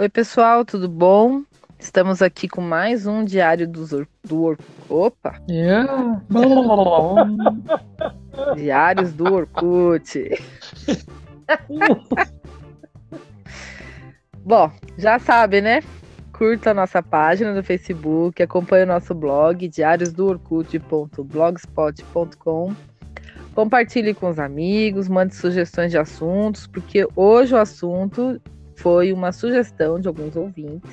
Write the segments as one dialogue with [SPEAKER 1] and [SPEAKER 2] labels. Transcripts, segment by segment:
[SPEAKER 1] Oi, pessoal, tudo bom? Estamos aqui com mais um diário dos Or do Or Opa!
[SPEAKER 2] Yeah.
[SPEAKER 1] Diários do Orkut. bom, já sabe, né? Curta a nossa página no Facebook, acompanhe o nosso blog diariosdoorkut.blogspot.com. Compartilhe com os amigos, mande sugestões de assuntos, porque hoje o assunto foi uma sugestão de alguns ouvintes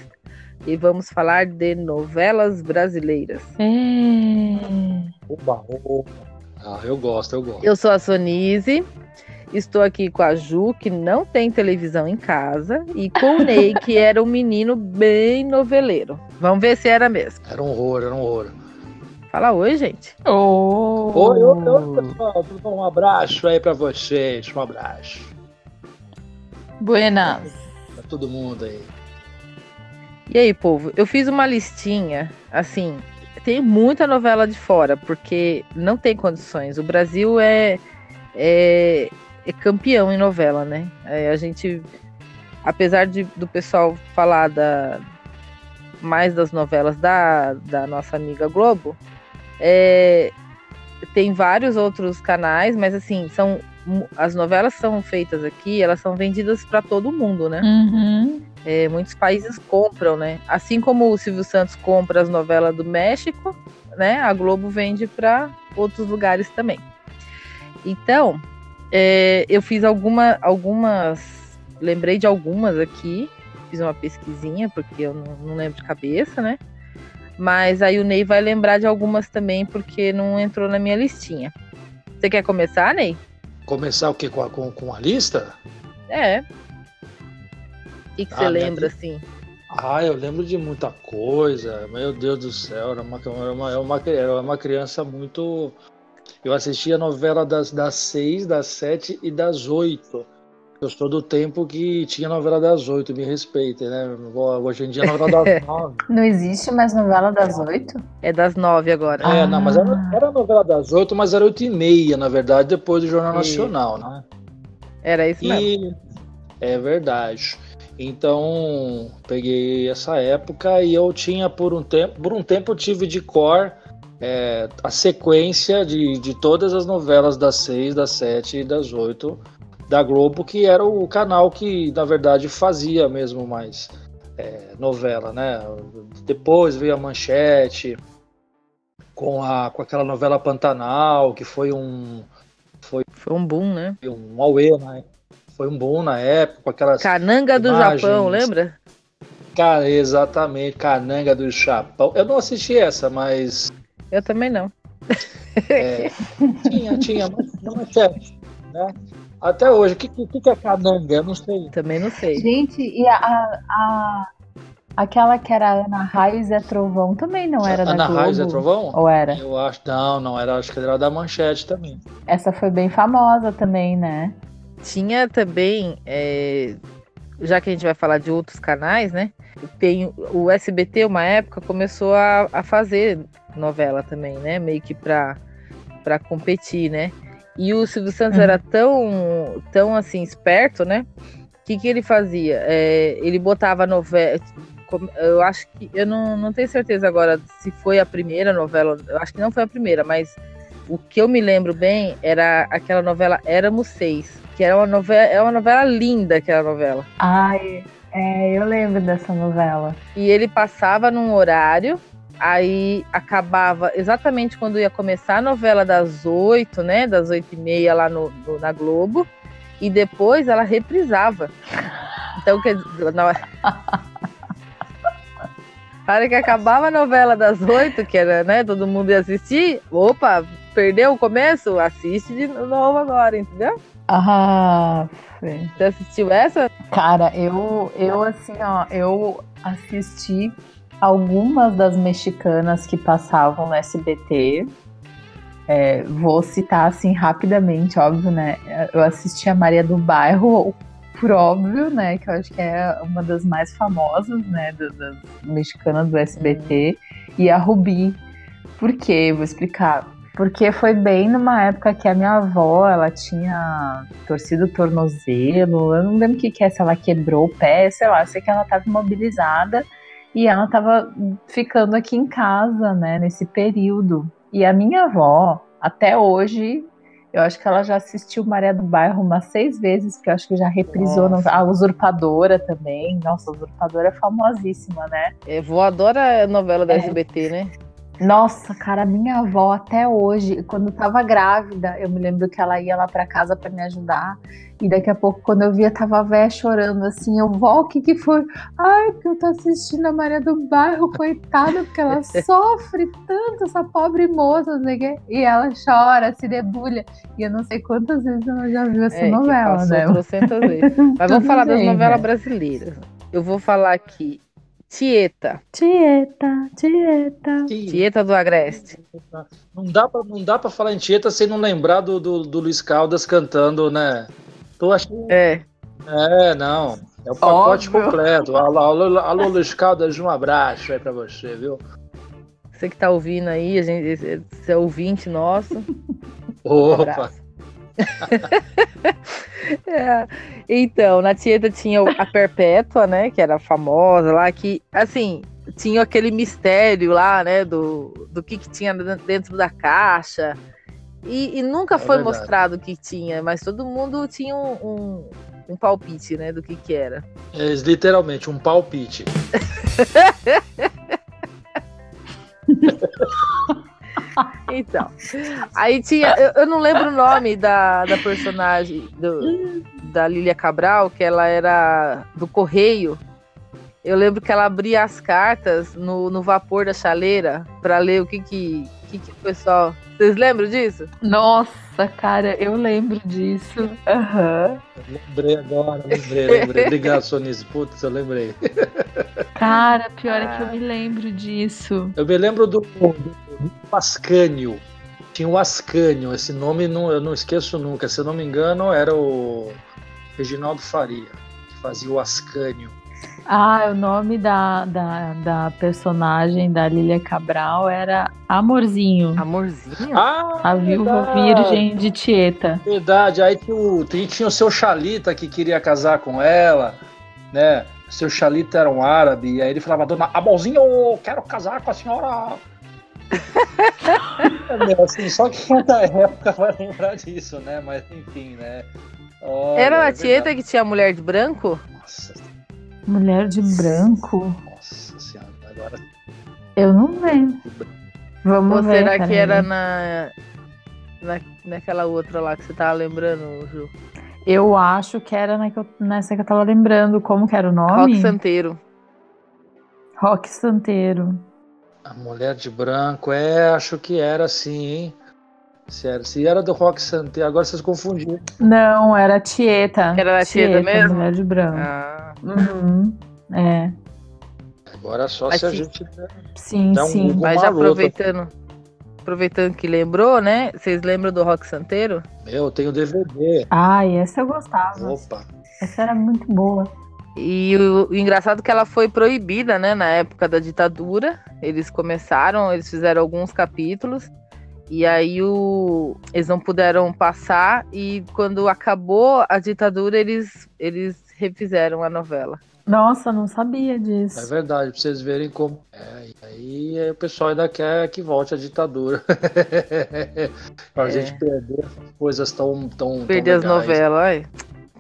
[SPEAKER 1] e vamos falar de novelas brasileiras.
[SPEAKER 2] Hum.
[SPEAKER 3] Oba, oba. Ah, eu gosto, eu gosto.
[SPEAKER 1] Eu sou a Sonise, estou aqui com a Ju, que não tem televisão em casa, e com o Ney, que era um menino bem noveleiro. Vamos ver se era mesmo.
[SPEAKER 3] Era um horror, era um horror.
[SPEAKER 1] Fala oi, gente.
[SPEAKER 2] Oh.
[SPEAKER 3] Oi, oi, oi, pessoal. Tudo bom? Um abraço aí pra vocês. Um abraço.
[SPEAKER 2] Buenas.
[SPEAKER 3] Todo mundo aí.
[SPEAKER 1] E aí, povo? Eu fiz uma listinha, assim, tem muita novela de fora, porque não tem condições. O Brasil é, é, é campeão em novela, né? É, a gente, apesar de, do pessoal falar da, mais das novelas da, da nossa amiga Globo, é, tem vários outros canais, mas assim, são as novelas são feitas aqui, elas são vendidas para todo mundo, né?
[SPEAKER 2] Uhum.
[SPEAKER 1] É, muitos países compram, né? Assim como o Silvio Santos compra as novelas do México, né? A Globo vende para outros lugares também. Então, é, eu fiz alguma, algumas, lembrei de algumas aqui, fiz uma pesquisinha porque eu não, não lembro de cabeça, né? Mas aí o Ney vai lembrar de algumas também porque não entrou na minha listinha. Você quer começar, Ney?
[SPEAKER 3] Começar o quê? Com a, com, com a lista?
[SPEAKER 1] É. O que, que
[SPEAKER 3] Ah,
[SPEAKER 1] você
[SPEAKER 3] minha
[SPEAKER 1] lembra,
[SPEAKER 3] lista-
[SPEAKER 1] assim?
[SPEAKER 3] Ah, eu lembro de muita coisa. Meu Deus do céu, era uma, era uma, era uma, era uma criança muito. Eu assistia a novela das, das seis, das sete e das oito. Eu sou do tempo que tinha novela das oito, me respeitem, né? Hoje em dia a novela das nove.
[SPEAKER 2] Não existe mais novela das oito?
[SPEAKER 1] É das nove agora.
[SPEAKER 3] É, não, mas era,
[SPEAKER 2] Ah.
[SPEAKER 3] era novela das oito, mas era oito e meia, na verdade, depois do Jornal
[SPEAKER 1] Isso.
[SPEAKER 3] Nacional, né?
[SPEAKER 1] Era isso mesmo.
[SPEAKER 3] E é verdade. Então, peguei essa época e eu tinha por um tempo, por um tempo eu tive de cor é, a sequência de, de todas as novelas das seis, das sete e das oito da Globo, que era o canal que, na verdade, fazia mesmo mais é, novela, né? Depois veio a Manchete com, a, com aquela novela Pantanal, que foi um,
[SPEAKER 1] Foi um boom, né?
[SPEAKER 3] um auê, né? Foi um boom na época, com aquelas
[SPEAKER 1] Cananga do
[SPEAKER 3] Imagens.
[SPEAKER 1] Japão, lembra?
[SPEAKER 3] Cara, exatamente, Cananga do Chapão. Eu não assisti essa, mas
[SPEAKER 1] Eu também não.
[SPEAKER 3] é, tinha, tinha, mas não é certo, né? Até hoje, o que, que, que é Cananga? Eu não sei.
[SPEAKER 1] Também não sei.
[SPEAKER 2] Gente, e a, a, a- aquela que era Ana Raio e Zé Trovão também não era
[SPEAKER 3] Ana
[SPEAKER 2] da Globo?
[SPEAKER 3] Raio Zé Trovão?
[SPEAKER 2] Ou era?
[SPEAKER 3] Eu acho, não, não, era, acho que era da Manchete também.
[SPEAKER 2] Essa foi bem famosa também, né?
[SPEAKER 1] Tinha também, é, já que a gente vai falar de outros canais, né? Tem o SBT, uma época, começou a, a fazer novela também, né? Meio que pra, pra competir, né? E o Silvio Santos
[SPEAKER 2] Uhum.
[SPEAKER 1] era tão, tão assim, esperto, né? O que, que ele fazia? É, ele botava novela. Eu acho que. Eu não, não tenho certeza agora se foi a primeira novela. Eu acho que não foi a primeira, mas o que eu me lembro bem era aquela novela Éramos Seis. Que era uma novela, é uma novela linda, aquela novela.
[SPEAKER 2] Ai, é, eu lembro dessa novela.
[SPEAKER 1] E ele passava num horário, aí acabava exatamente quando ia começar a novela das oito, né? Das oito e meia lá no, no- na Globo. E depois ela reprisava. Então, quer dizer, na hora... Hora que acabava a novela das oito, que era, né? Todo mundo ia assistir. Opa, perdeu o começo? Assiste de novo agora, entendeu?
[SPEAKER 2] Ah, Fê.
[SPEAKER 1] Você assistiu essa?
[SPEAKER 2] Cara, eu, eu assim, ó, eu assisti algumas das mexicanas que passavam no SBT. É, vou citar assim rapidamente, óbvio, né? Eu assisti a Maria do Bairro, por óbvio, né? Que eu acho que é uma das mais famosas, né? da- Das mexicanas do SBT. E a Rubi. Por quê? Vou explicar. Porque foi bem numa época que a minha avó, ela tinha torcido o tornozelo, eu não lembro o que, que é, se ela quebrou o pé, sei lá, sei que ela estava imobilizada e ela estava ficando aqui em casa, né, nesse período. E a minha avó, até hoje, eu acho que ela já assistiu Maria do Bairro umas seis vezes, porque eu acho que já reprisou no, a Usurpadora também. Nossa, a Usurpadora é famosíssima, né?
[SPEAKER 1] É, vou adora a novela da é. SBT, né?
[SPEAKER 2] Nossa, cara, minha avó até hoje, quando tava grávida, eu me lembro que ela ia lá para casa para me ajudar. E daqui a pouco, quando eu via, tava a véia chorando assim. Eu, vó, o que que foi? Ai, porque eu tô assistindo a Maria do Bairro, coitada, porque ela sofre tanto, essa pobre moça, não sei o quê. E ela chora, se debulha. E eu não sei quantas vezes ela já viu essa é, novela, né?
[SPEAKER 1] vezes. Mas vamos falar das novelas brasileiras. Eu vou falar aqui Tieta.
[SPEAKER 2] Tieta, Tieta.
[SPEAKER 1] Tieta do Agreste.
[SPEAKER 3] Não dá pra, não dá pra falar em Tieta sem não lembrar do, do, do Luiz Caldas cantando, né? Tô achando.
[SPEAKER 1] É.
[SPEAKER 3] É, não. É o pacote Óbvio. completo. Alô, alô, alô, Luiz Caldas, um abraço aí pra você, viu?
[SPEAKER 1] Você que tá ouvindo aí, a gente, esse é ouvinte nosso.
[SPEAKER 3] Opa! Um
[SPEAKER 1] é. Então, na Tieta tinha a Perpétua, né? Que era famosa lá, que, assim, tinha aquele mistério lá, né? Do, do que, que tinha dentro da caixa. E, e nunca é foi verdade. mostrado o que tinha, mas todo mundo tinha um, um, um palpite, né? Do que que era.
[SPEAKER 3] É, literalmente, um palpite.
[SPEAKER 1] Então, aí tinha. Eu, eu, não lembro o nome da, da personagem do, da Lília Cabral, que ela era do Correio. Eu lembro que ela abria as cartas no, no vapor da chaleira para ler o que que, que que o pessoal. Vocês lembram disso?
[SPEAKER 2] Nossa, cara, eu lembro disso. Uhum.
[SPEAKER 3] Lembrei agora, lembrei, lembrei. Obrigado, Sonis. Putz, eu lembrei.
[SPEAKER 2] Cara, pior ah. é que eu ah. me lembro disso.
[SPEAKER 3] Eu me lembro do, do Ascânio. Tinha o Ascânio, esse nome não, eu não esqueço nunca. Se eu não me engano, era o Reginaldo Faria, que fazia o Ascânio.
[SPEAKER 2] Ah, o nome da, da, da personagem da Lília Cabral era Amorzinho.
[SPEAKER 1] Amorzinho?
[SPEAKER 2] Ah, a viúva virgem de Tieta.
[SPEAKER 3] Verdade, aí tinha o, tinha o seu Chalita que queria casar com ela, né? Seu Chalita era um árabe, e aí ele falava, dona Amorzinho, quero casar com a senhora é, assim, só é da época vai lembrar disso, né? Mas enfim, né?
[SPEAKER 1] Olha, Era a é Tieta que tinha mulher de branco? Nossa.
[SPEAKER 2] Mulher de branco?
[SPEAKER 3] Nossa senhora, agora.
[SPEAKER 2] Eu não lembro. Vamos
[SPEAKER 1] Ou
[SPEAKER 2] ver.
[SPEAKER 1] será que era na, na, naquela outra lá que você tava lembrando, Ju?
[SPEAKER 2] Eu acho que era na que eu, nessa que eu tava lembrando. Como que era o nome?
[SPEAKER 1] Rock Santeiro.
[SPEAKER 2] Rock Santeiro.
[SPEAKER 3] A mulher de branco, é, acho que era assim, hein? Se era, se era do Rock Santé, agora vocês confundiram.
[SPEAKER 2] Não, era Tieta.
[SPEAKER 1] Era a Tieta, Tieta mesmo?
[SPEAKER 2] Mulher de branco. Ah. Uhum. É.
[SPEAKER 3] Agora só Mas se a gente
[SPEAKER 2] sim, der um sim.
[SPEAKER 1] Google Mas já aproveitando, aproveitando que lembrou, né? Vocês lembram do Rock Santeiro?
[SPEAKER 3] Meu, eu tenho DVD.
[SPEAKER 2] Ai, essa eu gostava.
[SPEAKER 3] Opa.
[SPEAKER 2] Essa era muito boa.
[SPEAKER 1] E o, o, engraçado é que ela foi proibida, né, na época da ditadura. Eles começaram, eles fizeram alguns capítulos, e aí o, eles não puderam passar, e quando acabou a ditadura, eles, eles refizeram a novela.
[SPEAKER 2] Nossa, não sabia disso.
[SPEAKER 3] É verdade, pra vocês verem como. É, e aí, aí o pessoal ainda quer que volte a ditadura. pra é. gente perder coisas tão. tão
[SPEAKER 1] perder tão as novelas, ai.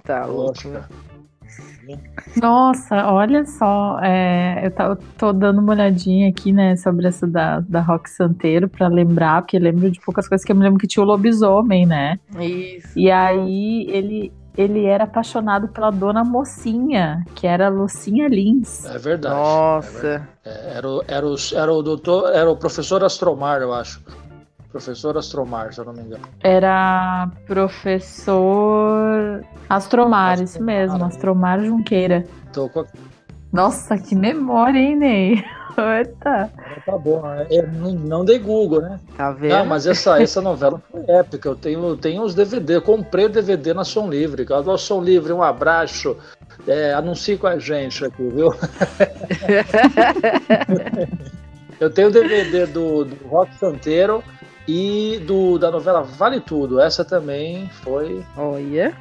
[SPEAKER 1] Tá louco. Né?
[SPEAKER 2] Nossa, olha só, é, eu, tá, eu tô dando uma olhadinha aqui, né, sobre essa da, da Rock Santeiro pra lembrar, porque lembro de poucas coisas que eu me lembro que tinha o lobisomem, né?
[SPEAKER 1] Isso.
[SPEAKER 2] E aí ele, ele era apaixonado pela dona Mocinha, que era Lucinha Lins.
[SPEAKER 3] É verdade.
[SPEAKER 1] Nossa.
[SPEAKER 3] É verdade. É, era, o, era, o, era o doutor, era o professor Astromar, eu acho. Professor Astromar, se eu não me engano.
[SPEAKER 2] Era professor Astromar, Astromar. isso mesmo, Astromar Junqueira.
[SPEAKER 3] Tô com...
[SPEAKER 2] Nossa, que memória, hein, Ney? Eita.
[SPEAKER 3] Tá bom, né? eu não, não dei Google, né?
[SPEAKER 1] Tá vendo?
[SPEAKER 3] Não, mas essa, essa novela foi épica. Eu tenho, tenho os DVD, eu comprei DVD na Som Livre. Alô, Som Livre, um abraço. É, anuncie com a gente aqui, viu? eu tenho o DVD do, do Rock Santeiro E do, da novela Vale Tudo, essa também foi.
[SPEAKER 1] Olha.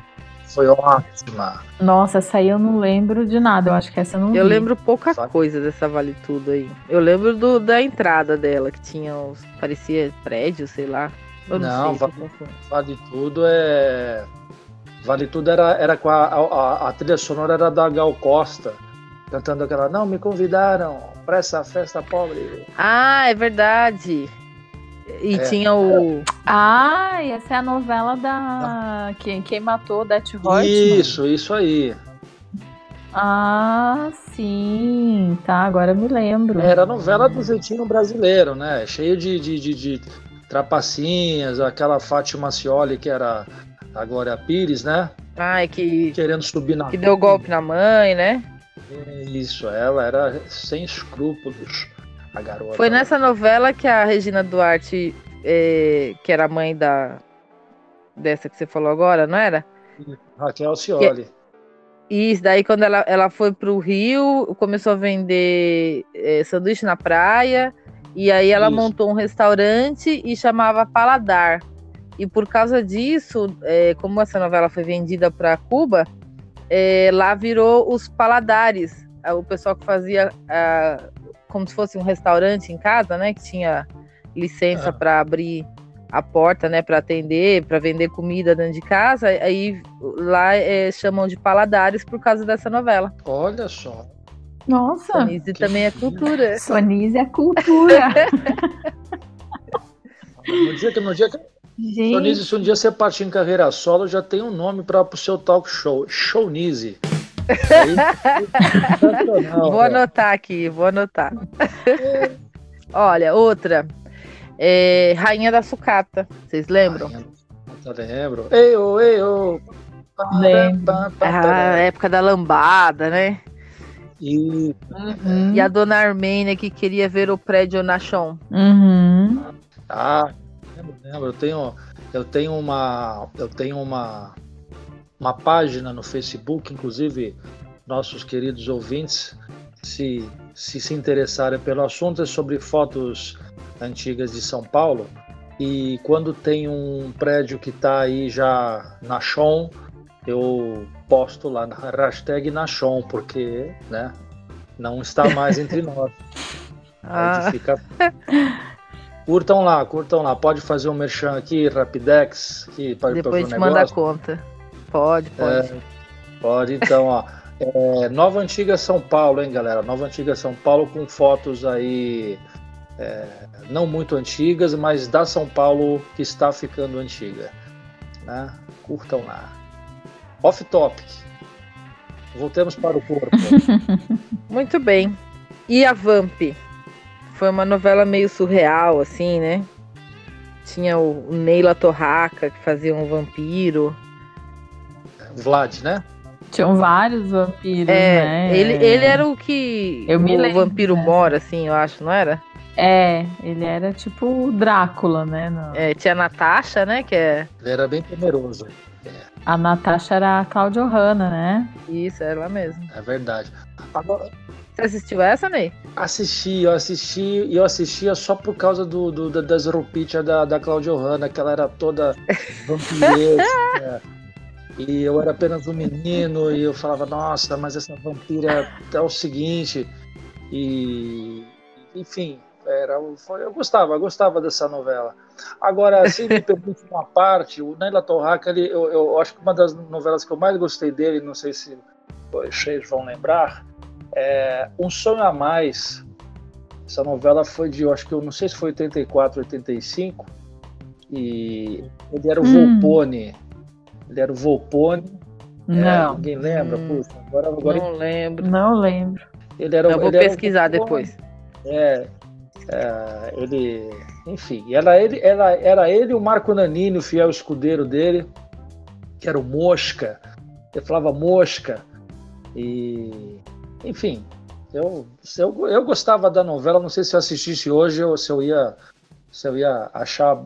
[SPEAKER 3] Foi ótima.
[SPEAKER 2] Nossa, essa aí eu não lembro de nada. Eu acho que essa eu não
[SPEAKER 1] Eu
[SPEAKER 2] vi.
[SPEAKER 1] lembro pouca
[SPEAKER 3] Vale.
[SPEAKER 1] coisa dessa Vale Tudo aí. Eu lembro do, da entrada dela, que tinha uns. parecia prédio, sei lá. Eu não,
[SPEAKER 3] Não,
[SPEAKER 1] sei. tô
[SPEAKER 3] va-
[SPEAKER 1] confuso.
[SPEAKER 3] Vale Tudo é. Vale Tudo era, era com a, a, a trilha sonora era da Gal Costa, cantando aquela Não me convidaram pra essa festa pobre.
[SPEAKER 1] Ah, é verdade. E
[SPEAKER 3] É.
[SPEAKER 1] tinha o.
[SPEAKER 2] Ah, essa é a novela da. Quem, quem matou Death Reutemann?
[SPEAKER 3] Isso, isso aí.
[SPEAKER 2] Ah, sim. Tá, agora eu me lembro.
[SPEAKER 3] Era a novela do jeitinho brasileiro, né? Cheio de, de, de, de trapacinhas, aquela Fátima Cioli, que era a Glória Pires, né?
[SPEAKER 1] Ai, que.
[SPEAKER 3] Querendo subir na.
[SPEAKER 1] Que deu golpe na mãe, né?
[SPEAKER 3] Isso, ela era sem escrúpulos, a garota.
[SPEAKER 1] Foi nessa novela que a Regina Duarte, eh, que era a mãe da. dessa que você falou agora, não era?
[SPEAKER 3] Raquel Cioli.
[SPEAKER 1] Isso, daí quando ela, ela foi pro Rio, começou a vender eh, sanduíche na praia, e aí ela
[SPEAKER 3] Isso.
[SPEAKER 1] montou um restaurante e chamava Paladar. E por causa disso, eh, como essa novela foi vendida para Cuba, eh, lá virou os paladares. Ah, O pessoal que fazia ah, como se fosse um restaurante em casa, né? Que tinha licença
[SPEAKER 3] Ah.
[SPEAKER 1] para abrir a porta, né? Para atender, para vender comida dentro de casa. Aí lá eh, chamam de paladares por causa dessa novela.
[SPEAKER 3] Olha só.
[SPEAKER 2] Nossa,
[SPEAKER 1] Sonise também é cultura.
[SPEAKER 2] Sonise é cultura.
[SPEAKER 3] No dia que, no dia que
[SPEAKER 2] Gente,
[SPEAKER 3] Sonise, se um dia você partir em carreira solo, já tem um nome para o seu talk show. Shownise. Aí,
[SPEAKER 1] Vou anotar aqui, vou anotar. Olha, outra. É Rainha da Sucata. Vocês lembram?
[SPEAKER 3] Eu lembro. Ei, ô, ei, ô.
[SPEAKER 2] Lembro.
[SPEAKER 1] A época da lambada, né?
[SPEAKER 3] E
[SPEAKER 2] Uhum.
[SPEAKER 1] E a dona Armênia que queria ver o prédio Nachon.
[SPEAKER 2] Uhum.
[SPEAKER 3] Ah, lembro, lembro. Eu tenho, eu tenho uma, eu tenho uma, uma página no Facebook, inclusive nossos queridos ouvintes, se se, se interessarem pelo assunto, é sobre fotos antigas de São Paulo. E quando tem um prédio que está aí já na Chon, eu posto lá na hashtag Nachon, porque né, não está mais entre nós.
[SPEAKER 1] Ah,
[SPEAKER 3] fica- Curtam lá, curtam lá. Pode fazer um merchan aqui, Rapidex, aqui para
[SPEAKER 1] depois te manda a conta. Pode, pode.
[SPEAKER 3] É, pode, então, ó. É, Nova Antiga São Paulo, hein, galera? Nova Antiga São Paulo com fotos aí é, não muito antigas, mas da São Paulo que está ficando antiga. Né? Curtam lá. Off topic. Voltemos para o corpo.
[SPEAKER 1] Muito bem. E a Vamp? Foi uma novela meio surreal, assim, né? Tinha o o Neila Torraca, que fazia um vampiro.
[SPEAKER 3] Vlad, né?
[SPEAKER 2] Tinham vários vampiros,
[SPEAKER 1] É,
[SPEAKER 2] né?
[SPEAKER 1] ele, ele era o que
[SPEAKER 2] Eu me
[SPEAKER 1] o
[SPEAKER 2] lembro
[SPEAKER 1] vampiro
[SPEAKER 2] dessa.
[SPEAKER 1] mora, assim, eu acho, não era?
[SPEAKER 2] É, ele era tipo o Drácula, né? No-
[SPEAKER 1] É, tinha a Natasha, né? Que é
[SPEAKER 3] Ele era bem temeroso.
[SPEAKER 2] A Natasha era a Cláudia Hanna, né?
[SPEAKER 1] isso, é ela mesmo.
[SPEAKER 3] É verdade. Agora,
[SPEAKER 1] Você assistiu essa, Ney?
[SPEAKER 3] Assisti, eu assisti, e eu assistia só por causa do, do- da- das roupitas da, da Claudia Hanna, que ela era toda vampiresca. E eu era apenas um menino, e eu falava, nossa, mas essa vampira é o seguinte. E, enfim, era, eu gostava, eu gostava dessa novela. Agora, se me permite uma parte, o Neila Torraca, ele, eu, eu acho que uma das novelas que eu mais gostei dele, não sei se vocês vão lembrar, é Um Sonho a Mais. Essa novela foi de, eu acho que eu não sei se foi 84, 85. E ele era o
[SPEAKER 2] Hum.
[SPEAKER 3] Volpone. Ele era o Volpone. É,
[SPEAKER 2] Não,
[SPEAKER 3] ninguém lembra?
[SPEAKER 1] Hum.
[SPEAKER 3] Puxa, agora, agora
[SPEAKER 1] Não lembro.
[SPEAKER 2] não lembro.
[SPEAKER 3] ele era o-
[SPEAKER 1] Eu vou
[SPEAKER 3] ele era o
[SPEAKER 1] pesquisar depois.
[SPEAKER 3] É, é, ele, enfim, era ele, era, era ele e o Marco Nanini, o fiel escudeiro dele, que era o Mosca. Ele falava Mosca. E, enfim, eu, eu, eu gostava da novela. Não sei se eu assistisse hoje ou se eu ia, se eu ia achar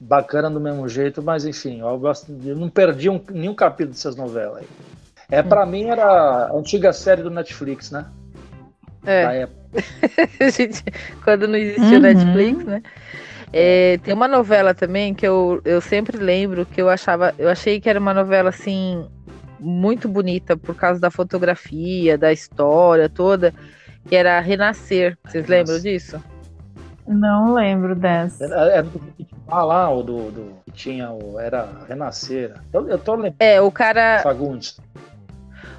[SPEAKER 3] bacana do mesmo jeito, mas enfim, eu, gosto, eu não perdi um- nenhum capítulo dessas novelas aí. É, para mim era a antiga série do Netflix, né? Da
[SPEAKER 1] É,
[SPEAKER 3] época.
[SPEAKER 1] a gente- quando não existia
[SPEAKER 2] Uhum.
[SPEAKER 1] Netflix, né? É, tem uma novela também que eu, eu sempre lembro que eu achava, eu achei que era uma novela assim muito bonita por causa da fotografia, da história toda, que era Renascer. Vocês lembram disso?
[SPEAKER 2] Não lembro dessa.
[SPEAKER 3] Era, era do ah, lá, o do, do tinha o era Renascer. Eu, eu tô lembrando.
[SPEAKER 1] É, o cara
[SPEAKER 3] Fagundes.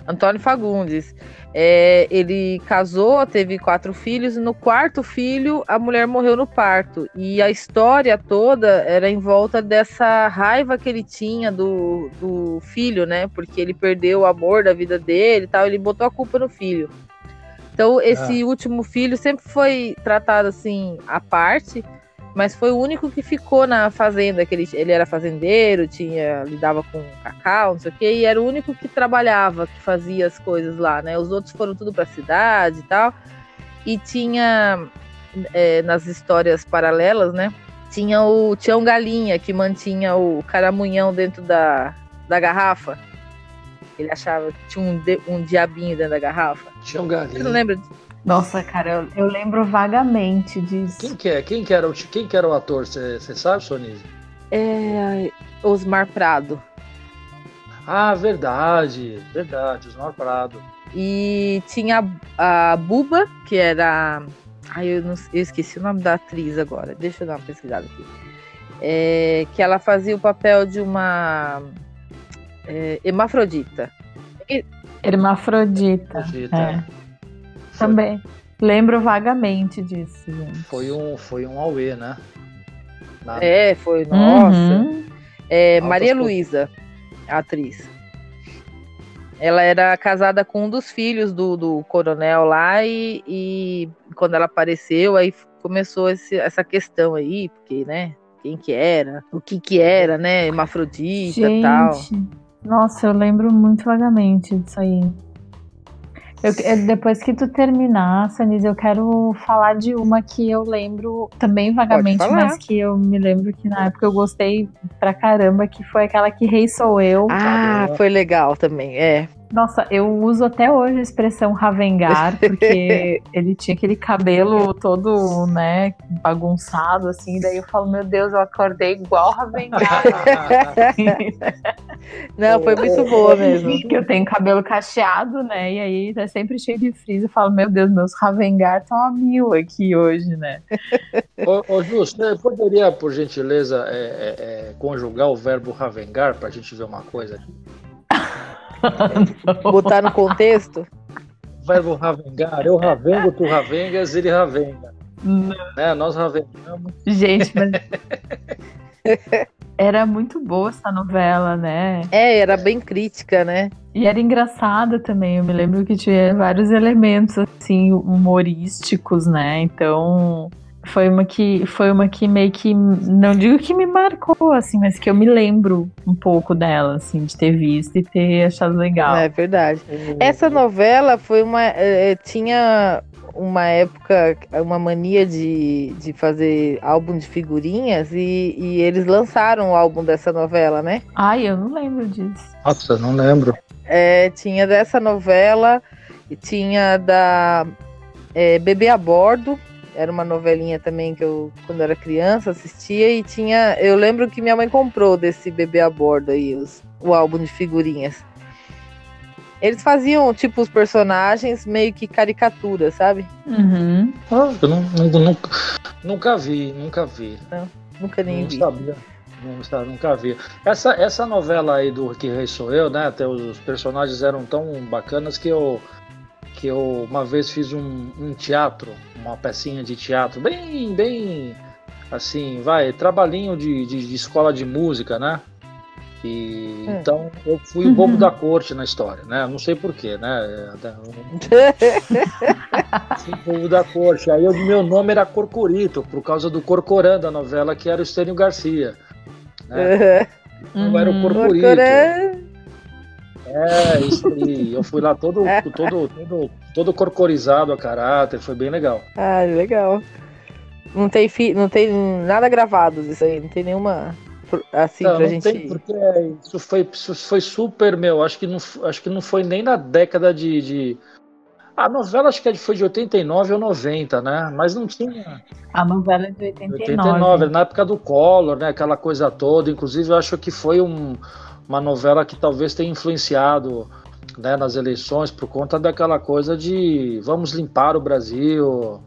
[SPEAKER 1] Antônio Fagundes. É, ele casou, teve quatro filhos, e no quarto filho a mulher morreu no parto. E a história toda era em volta dessa raiva que ele tinha do, do filho, né? Porque ele perdeu o amor da vida dele e tal, ele botou a culpa no filho. Então, esse ah. último filho sempre foi tratado assim, à parte, mas foi o único que ficou na fazenda, que ele, ele era fazendeiro, tinha lidava com cacau, não sei o quê, e era o único que trabalhava, que fazia as coisas lá, né? Os outros foram tudo para a cidade e tal. E tinha é, nas histórias paralelas, né? Tinha o Tião Galinha que mantinha o caramunhão dentro da, da garrafa. Ele achava que tinha um, um diabinho dentro da garrafa.
[SPEAKER 3] Tião Galinha.
[SPEAKER 1] Você não lembra disso?
[SPEAKER 2] Nossa, cara, eu, eu, lembro vagamente disso.
[SPEAKER 3] Quem que é? Quem que era o, quem que era o ator? Você sabe, Sonise?
[SPEAKER 1] É Osmar Prado.
[SPEAKER 3] Ah, verdade, verdade, Osmar Prado.
[SPEAKER 1] E tinha a, a Buba, que era. Ai, eu, não, eu esqueci o nome da atriz agora. Deixa eu dar uma pesquisada aqui. É, que ela fazia o papel de uma é, hermafrodita.
[SPEAKER 2] Hermafrodita. Hermafrodita. É. Também. Lembro vagamente disso, gente.
[SPEAKER 3] Foi um, foi um Aue, né?
[SPEAKER 1] Na... É, foi, nossa. Uhum. É, Maria Luísa, atriz. Ela era casada com um dos filhos do, do coronel lá e, e quando ela apareceu, aí começou esse, essa questão aí, porque, né, quem que era, o que que era, né, hermafrodita e tal.
[SPEAKER 2] Nossa, eu lembro muito vagamente disso aí. Eu, depois que tu terminar, Sanise, eu quero falar de uma que eu lembro também vagamente, mas que eu me lembro que na época eu gostei pra caramba, que foi aquela que Rei Sou Eu.
[SPEAKER 1] Ah, foi legal também, é.
[SPEAKER 2] Nossa, eu uso até hoje a expressão Ravengar, porque ele tinha aquele cabelo todo, né, bagunçado, assim, daí eu falo, meu Deus, eu acordei igual Ravengar.
[SPEAKER 1] Não, foi muito boa mesmo.
[SPEAKER 2] Que eu tenho cabelo cacheado, né, e aí tá sempre cheio de frizz, eu falo, meu Deus, meus Ravengar estão a mil aqui hoje, né.
[SPEAKER 3] ô, ô Justo, poderia, por gentileza, é, é, é, conjugar o verbo Ravengar pra gente ver uma coisa aqui?
[SPEAKER 1] Botar no contexto?
[SPEAKER 3] Verbo ravengar, eu ravengo, tu ravengas, ele ravenga. Né? Nós ravengamos.
[SPEAKER 2] Gente, mas. era muito boa essa novela, né?
[SPEAKER 1] É, era bem crítica, né?
[SPEAKER 2] E era engraçada também. Eu me lembro que tinha vários elementos assim humorísticos, né? Então, foi uma que foi uma que meio que não digo que me marcou assim, mas que eu me lembro um pouco dela assim, de ter visto e ter achado legal.
[SPEAKER 1] É verdade. Essa novela foi uma é, tinha uma época, uma mania de, de fazer álbum de figurinhas e, e eles lançaram o álbum dessa novela, né?
[SPEAKER 2] Ai, eu não lembro disso.
[SPEAKER 3] Nossa, não lembro.
[SPEAKER 1] É, tinha dessa novela e tinha da é, Bebê a Bordo, era uma novelinha também que eu, quando era criança, assistia e tinha. Eu lembro que minha mãe comprou desse bebê a bordo aí, os, o álbum de figurinhas. Eles faziam, tipo, os personagens meio que caricatura, sabe?
[SPEAKER 2] Uhum.
[SPEAKER 3] Ah, eu não, nunca, nunca vi, nunca vi.
[SPEAKER 1] Não, nunca nem
[SPEAKER 3] não
[SPEAKER 1] vi.
[SPEAKER 3] Sabia. Não, nunca vi. Essa, essa novela aí do Que Rei Sou Eu, né? Até os personagens eram tão bacanas que eu que eu uma vez fiz um, um teatro, uma pecinha de teatro, bem, bem assim, vai, trabalhinho de, de, de escola de música, né? E, hum. Então eu fui o bobo uhum. da corte na história, né? Não sei porquê, né? fui o bobo da corte. Aí o meu nome era Corcorito, por causa do Corcorã da novela, que era o Estênio Garcia. Né? Uhum. Eu era o Corcorito. Corcorã. É, isso aí. Eu fui lá todo, todo, todo, todo corcorizado a caráter, foi bem legal.
[SPEAKER 1] Ah, legal. Não tem, fi, não tem nada gravado disso aí, não tem nenhuma. Assim não, pra não gente. Tem
[SPEAKER 3] porque isso foi, isso foi super, meu. Acho que, não, acho que não foi nem na década de, de A novela acho que foi de 89 ou 90, né? Mas não tinha.
[SPEAKER 2] A novela é de 89.
[SPEAKER 3] 89, na época do Collor, né? Aquela coisa toda. Inclusive, eu acho que foi um, uma novela que talvez tenha influenciado né, nas eleições por conta daquela coisa de vamos limpar o Brasil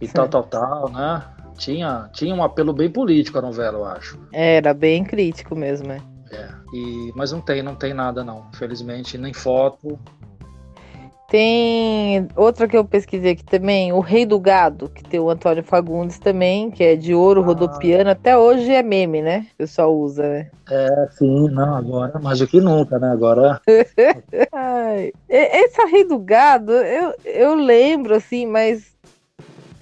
[SPEAKER 3] e Sim. tal, tal, tal, né? Tinha, tinha um apelo bem político a novela, eu acho.
[SPEAKER 1] Era bem crítico mesmo, né?
[SPEAKER 3] É. E, mas não tem, não tem nada não. Infelizmente, nem foto,
[SPEAKER 1] tem outra que eu pesquisei aqui também, O Rei do Gado, que tem o Antônio Fagundes também, que é de ouro, ah. rodopiano. Até hoje é meme, né? O pessoal usa, né?
[SPEAKER 3] É, sim, não, agora mais do que nunca, né? Agora.
[SPEAKER 1] Ai, esse Rei do Gado, eu, eu lembro, assim, mas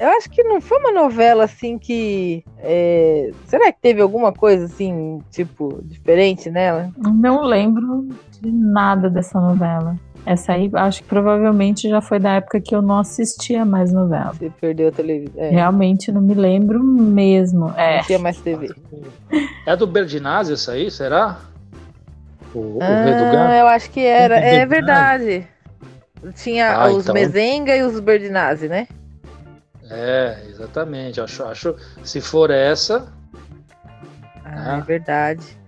[SPEAKER 1] eu acho que não foi uma novela assim que. É... Será que teve alguma coisa assim, tipo, diferente nela?
[SPEAKER 2] Não lembro de nada dessa novela. Essa aí, acho que provavelmente já foi da época que eu não assistia mais novela.
[SPEAKER 1] Você perdeu a televisão. É.
[SPEAKER 2] Realmente não me lembro mesmo. É.
[SPEAKER 1] Não tinha mais TV.
[SPEAKER 3] É do Berdinazzi essa aí, será?
[SPEAKER 1] O, ah, eu acho que era. É verdade. Tinha ah, os então... Mezenga e os Berdinazzi, né?
[SPEAKER 3] É, exatamente. Acho, acho se for essa.
[SPEAKER 1] Ah, né? é verdade.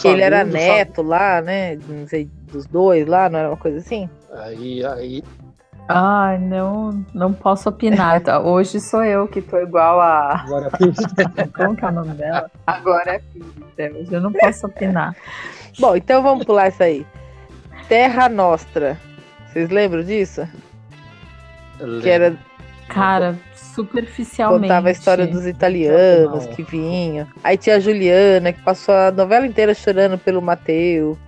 [SPEAKER 1] que ele era neto lá, né? Não sei dos dois lá, não era uma coisa assim?
[SPEAKER 3] Aí, aí.
[SPEAKER 2] Ah, não, não posso opinar. Tá? Hoje sou eu que tô igual a.
[SPEAKER 3] Agora é.
[SPEAKER 2] Como que é o nome dela? Agora é pizza. Hoje eu não posso opinar.
[SPEAKER 1] Bom, então vamos pular isso aí. Terra Nostra. Vocês lembram disso?
[SPEAKER 3] Que era.
[SPEAKER 2] Cara, superficialmente.
[SPEAKER 1] Contava a história dos italianos que vinham. Aí tinha a Juliana, que passou a novela inteira chorando pelo Mateu.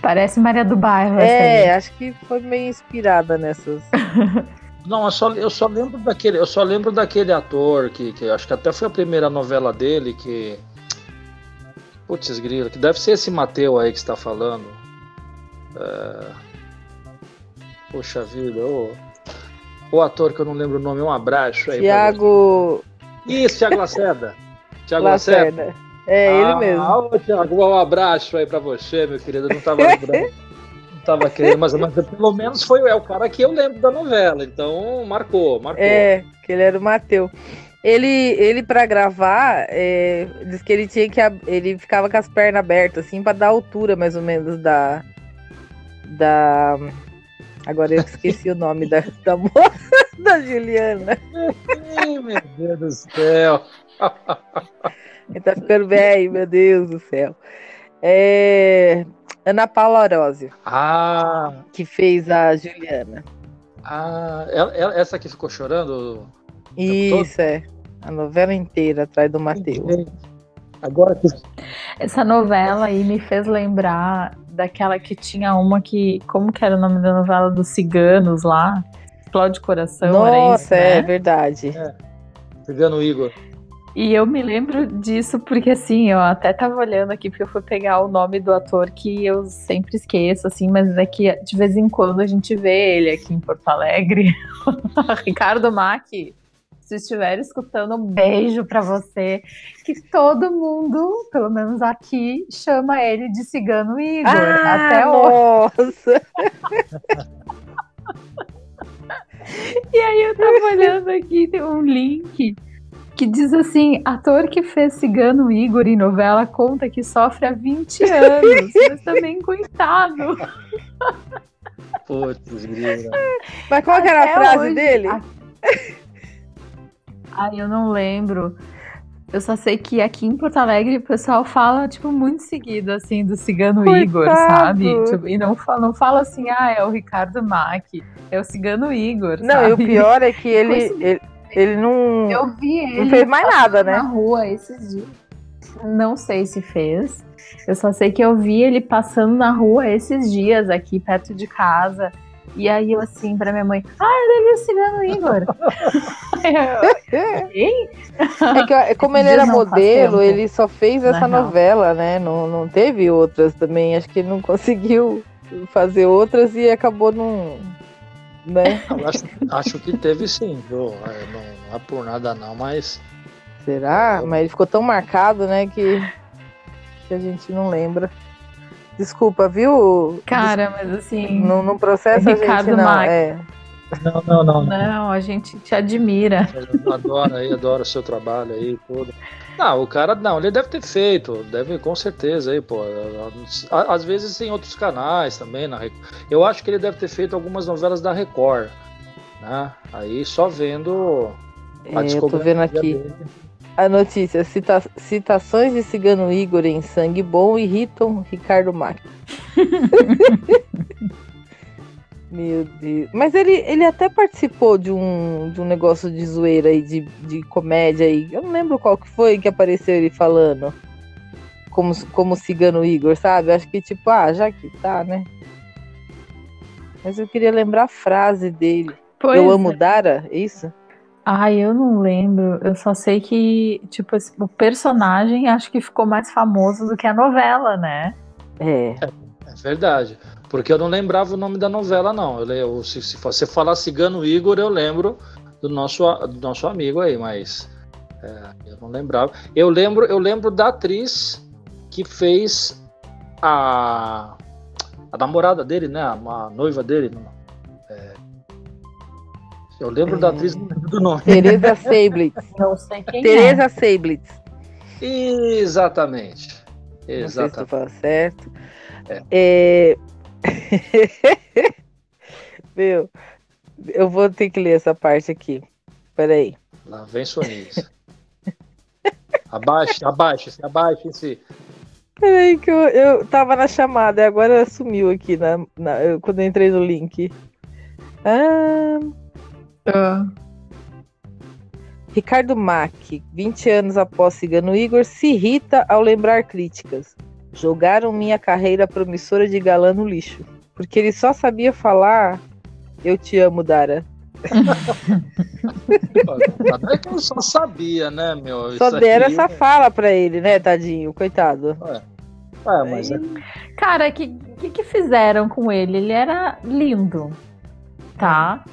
[SPEAKER 2] Parece Maria do Bairro.
[SPEAKER 1] É, acho que foi meio inspirada nessas.
[SPEAKER 3] Não, eu só, eu só lembro daquele, eu só lembro daquele ator que, que acho que até foi a primeira novela dele que Putz, grila, que deve ser esse Mateu aí que está falando. É... Poxa vida, o... o ator que eu não lembro o nome, um abraço aí.
[SPEAKER 1] Tiago.
[SPEAKER 3] Isso, Tiago Lacerda. Tiago Lacerda. Lacerda.
[SPEAKER 1] É ah, ele mesmo. Ah,
[SPEAKER 3] Tiago, um abraço aí pra você, meu querido. Eu não tava lembrando. não tava querendo, mas, mas pelo menos foi é o cara que eu lembro da novela. Então marcou, marcou.
[SPEAKER 1] É, que ele era o Mateu. Ele, ele para gravar, é, diz que ele tinha que. Ele ficava com as pernas abertas, assim, para dar altura mais ou menos da. Da. Agora eu esqueci o nome da, da moça, da Juliana.
[SPEAKER 3] Ai, meu Deus do céu.
[SPEAKER 1] Ele tá ficando velho, meu Deus do céu. É... Ana Paula Orósio.
[SPEAKER 3] Ah!
[SPEAKER 1] Que fez a Juliana.
[SPEAKER 3] Ah, ela, ela, essa que ficou chorando?
[SPEAKER 1] Isso, é. A novela inteira atrás do Matheus.
[SPEAKER 3] Agora que.
[SPEAKER 2] Essa novela aí me fez lembrar daquela que tinha uma que. Como que era o nome da novela dos ciganos lá? Explode Coração,
[SPEAKER 1] Nossa,
[SPEAKER 2] era isso,
[SPEAKER 1] é né? verdade. É.
[SPEAKER 3] Cigano Igor.
[SPEAKER 2] E eu me lembro disso porque, assim, eu até tava olhando aqui, porque eu fui pegar o nome do ator que eu sempre esqueço, assim, mas é que de vez em quando a gente vê ele aqui em Porto Alegre. Ricardo Mack, se estiver escutando, um beijo para você. Que todo mundo, pelo menos aqui, chama ele de Cigano Igor.
[SPEAKER 1] Ah, até nossa.
[SPEAKER 2] e aí eu tava olhando aqui, tem um link que diz assim: ator que fez Cigano Igor em novela conta que sofre há 20 anos, mas também coitado.
[SPEAKER 3] Putz,
[SPEAKER 1] Mas qual era a frase hoje, dele? A...
[SPEAKER 2] Ai, eu não lembro. Eu só sei que aqui em Porto Alegre o pessoal fala, tipo, muito seguido, assim, do Cigano Coitado. Igor, sabe? Tipo, e não fala, não fala assim, ah, é o Ricardo Mack, é o Cigano Igor,
[SPEAKER 1] Não,
[SPEAKER 2] sabe?
[SPEAKER 1] e o pior é que ele, ele, ele não.
[SPEAKER 2] Eu vi ele.
[SPEAKER 1] Não fez mais nada, né?
[SPEAKER 2] Na rua esses dias. Não sei se fez. Eu só sei que eu vi ele passando na rua esses dias aqui perto de casa. E aí eu assim pra minha mãe, ah, ele é o cigano Igor.
[SPEAKER 1] é que como ele era modelo, ele só fez essa novela, né? Não, não teve outras também. Acho que ele não conseguiu fazer outras e acabou não né?
[SPEAKER 3] Acho, acho, que teve sim, viu? É, não, não, é por nada não, mas.
[SPEAKER 1] Será? Eu... Mas ele ficou tão marcado, né, que, que a gente não lembra. Desculpa, viu?
[SPEAKER 2] Cara, mas assim.
[SPEAKER 1] No, no processo
[SPEAKER 2] Ricardo
[SPEAKER 1] a gente não. É.
[SPEAKER 3] Não, não, não.
[SPEAKER 2] Não, a gente te admira.
[SPEAKER 3] Adora aí, adora o seu trabalho aí, tudo. Não, o cara, não, ele deve ter feito, deve com certeza aí, pô. Às vezes tem outros canais também na Eu acho que ele deve ter feito algumas novelas da Record, né? Aí só vendo
[SPEAKER 1] a é, eu tô vendo aqui. Dele. A notícia: cita citações de Cigano Igor em Sangue Bom irritam Ricardo Mac. Meu Deus. Mas ele, ele até participou de um, de um negócio de zoeira aí, de, de comédia aí. Eu não lembro qual que foi que apareceu ele falando. Como, como cigano Igor, sabe? Acho que tipo, ah, já que tá, né? Mas eu queria lembrar a frase dele. Pois eu amo é. Dara, é isso?
[SPEAKER 2] Ai, eu não lembro. Eu só sei que, tipo, o personagem acho que ficou mais famoso do que a novela, né?
[SPEAKER 1] É.
[SPEAKER 3] É, é verdade. Porque eu não lembrava o nome da novela, não. Eu, eu, se, se você falar Cigano Igor, eu lembro do nosso, do nosso amigo aí, mas é, eu não lembrava. Eu lembro, eu lembro da atriz que fez a, a namorada dele, né? A, a noiva dele. É, eu lembro é... da atriz, não lembro do nome.
[SPEAKER 1] Teresa Seiblitz.
[SPEAKER 2] Não sei quem
[SPEAKER 1] Teresa é. Seiblitz.
[SPEAKER 3] Exatamente. Exatamente.
[SPEAKER 1] Não sei se certo. É. É, Meu, eu vou ter que ler essa parte aqui. Peraí.
[SPEAKER 3] Lá vem Sonis. abaixe, abaixe, se abaixe esse.
[SPEAKER 1] Peraí, que eu, eu tava na chamada e agora sumiu aqui na, na eu, quando eu entrei no link. Ah. Ah. Ricardo Mack, 20 anos após Cigano Igor, se irrita ao lembrar críticas. Jogaram minha carreira promissora de galã no lixo. Porque ele só sabia falar Eu te amo, Dara.
[SPEAKER 3] Até que eu só sabia, né, meu?
[SPEAKER 1] Só deram aqui... essa fala pra ele, né, tadinho, coitado. É.
[SPEAKER 3] É, mas é...
[SPEAKER 2] Cara, o que, que, que fizeram com ele? Ele era lindo, tá?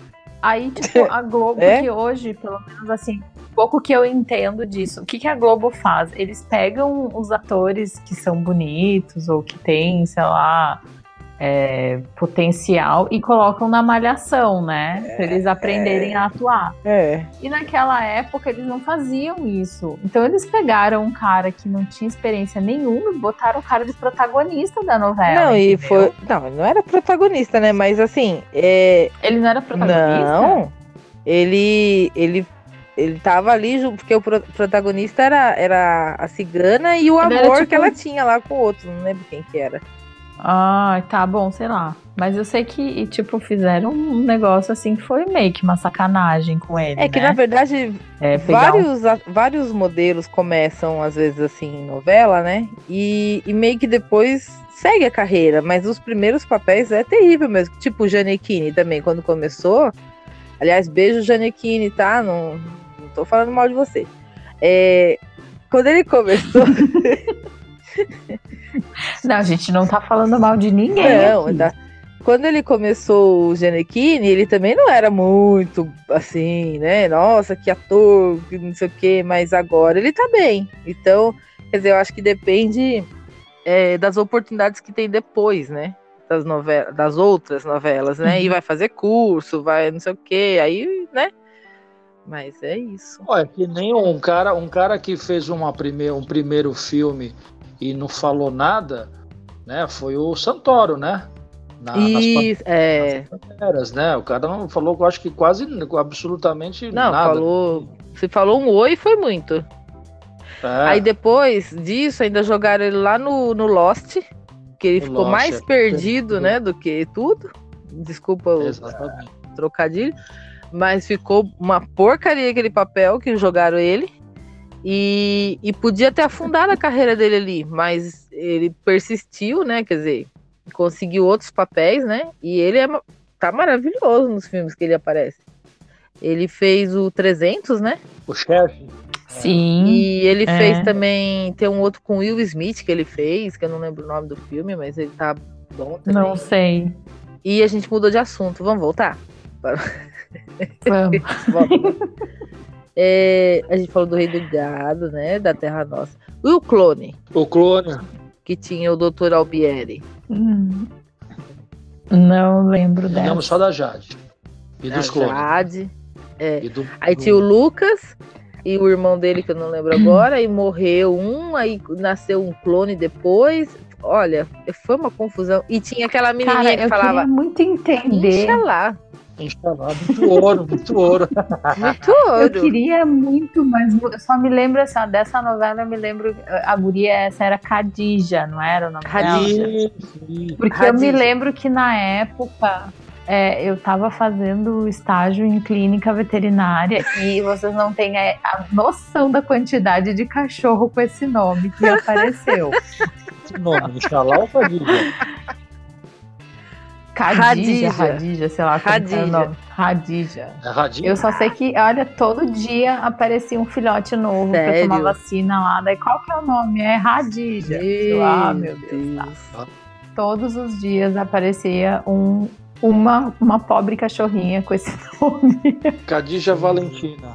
[SPEAKER 2] Aí, tipo, a Globo, é? que hoje, pelo menos assim, pouco que eu entendo disso. O que, que a Globo faz? Eles pegam os atores que são bonitos ou que têm, sei lá, é, potencial e colocam na malhação, né? É, pra eles aprenderem é, a atuar.
[SPEAKER 1] É.
[SPEAKER 2] E naquela época eles não faziam isso. Então eles pegaram um cara que não tinha experiência nenhuma e botaram o cara de protagonista da novela.
[SPEAKER 1] Não, entendeu? e foi. Não, não era protagonista, né? Mas assim. É...
[SPEAKER 2] Ele não era protagonista?
[SPEAKER 1] Não. Ele. Ele ele tava ali porque o protagonista era, era a cigana e o ele amor tipo... que ela tinha lá com o outro, não lembro quem que era.
[SPEAKER 2] Ah, tá bom, sei lá. Mas eu sei que, tipo, fizeram um negócio assim que foi meio que uma sacanagem com ele.
[SPEAKER 1] É que,
[SPEAKER 2] né?
[SPEAKER 1] na verdade, é, vários, um... vários modelos começam, às vezes, assim, em novela, né? E, e meio que depois segue a carreira. Mas os primeiros papéis é terrível mesmo. Tipo o Janequine também, quando começou. Aliás, beijo, Janequine, tá? Não, não tô falando mal de você. É, quando ele começou.
[SPEAKER 2] não, a gente não tá falando mal de ninguém.
[SPEAKER 1] Não, tá... quando ele começou o Genequini, ele também não era muito assim, né? Nossa, que ator, que não sei o quê, mas agora ele tá bem. Então, quer dizer, eu acho que depende é, das oportunidades que tem depois, né? Das, novelas, das outras novelas, né? Uhum. E vai fazer curso, vai não sei o quê, aí, né? Mas é isso.
[SPEAKER 3] Olha, que nem um cara, um cara que fez uma primeir, um primeiro filme e não falou nada, né? Foi o Santoro, né?
[SPEAKER 1] Na, Isso, nas, é.
[SPEAKER 3] Nas né? O cara não falou, eu acho que quase absolutamente
[SPEAKER 1] não,
[SPEAKER 3] nada.
[SPEAKER 1] falou. Se falou um oi, foi muito. É. Aí depois disso, ainda jogaram ele lá no, no Lost, que ele ficou Lost, mais é. perdido, né, do que tudo. Desculpa o trocadilho. Mas ficou uma porcaria aquele papel que jogaram ele. E, e podia ter afundado a carreira dele ali, mas ele persistiu, né? Quer dizer, conseguiu outros papéis, né? E ele é, tá maravilhoso nos filmes que ele aparece. Ele fez o 300, né?
[SPEAKER 3] O chefe.
[SPEAKER 2] Sim.
[SPEAKER 1] E ele é. fez também. Tem um outro com Will Smith que ele fez, que eu não lembro o nome do filme, mas ele tá bom também.
[SPEAKER 2] Não sei.
[SPEAKER 1] E a gente mudou de assunto. Vamos voltar?
[SPEAKER 2] Vamos.
[SPEAKER 1] Volta. É, a gente falou do Rei do Gado, né? Da Terra Nossa. E o clone?
[SPEAKER 3] O clone.
[SPEAKER 1] Que tinha o Dr. Albieri.
[SPEAKER 2] Hum. Não lembro dela.
[SPEAKER 3] Lembro só da Jade. E dos clones.
[SPEAKER 1] Jade. É.
[SPEAKER 3] E do-
[SPEAKER 1] Aí
[SPEAKER 3] do-
[SPEAKER 1] tinha o Lucas e o irmão dele, que eu não lembro agora, aí morreu um, aí nasceu um clone depois. Olha, foi uma confusão. E tinha aquela menininha
[SPEAKER 2] Cara,
[SPEAKER 1] que
[SPEAKER 2] eu
[SPEAKER 1] falava,
[SPEAKER 2] queria muito entender.
[SPEAKER 1] Inxalá,
[SPEAKER 3] Instalado, muito ouro, muito ouro.
[SPEAKER 1] muito
[SPEAKER 2] Eu
[SPEAKER 1] ouro.
[SPEAKER 2] queria muito, mas eu só me lembro assim, ó, dessa novela, eu me lembro, a guria essa era Khadija, não era o nome?
[SPEAKER 1] Khadija.
[SPEAKER 2] Porque eu me
[SPEAKER 1] Khadija.
[SPEAKER 2] lembro que na época é, eu estava fazendo estágio em clínica veterinária e vocês não têm a, a noção da quantidade de cachorro com esse nome que apareceu.
[SPEAKER 3] Esse nome, Instalá ou Khadija?
[SPEAKER 2] Khadija.
[SPEAKER 1] Khadija,
[SPEAKER 2] sei lá como que é o nome. Khadija.
[SPEAKER 3] É Radinho?
[SPEAKER 2] Eu só sei que, olha, todo dia aparecia um filhote novo pra
[SPEAKER 1] Sério?
[SPEAKER 2] tomar vacina lá. Daí qual que é o nome? É Radija. Ah, meu Deus. tá. Todos os dias aparecia um, uma, uma pobre cachorrinha com esse nome.
[SPEAKER 3] Khadija Valentina.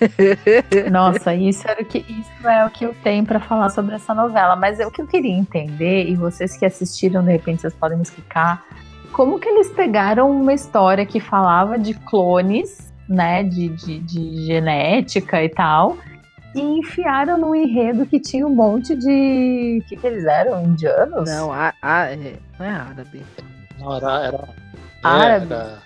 [SPEAKER 2] Nossa, isso, era o que, isso é o que eu tenho pra falar sobre essa novela. Mas é o que eu queria entender, e vocês que assistiram, de repente, vocês podem me explicar, como que eles pegaram uma história que falava de clones, né, de, de, de genética e tal, e enfiaram num enredo que tinha um monte de. O que, que eles eram? Indianos?
[SPEAKER 1] Não, a, a- é, não é árabe.
[SPEAKER 3] Não, era. era
[SPEAKER 2] Árabe.
[SPEAKER 3] Era,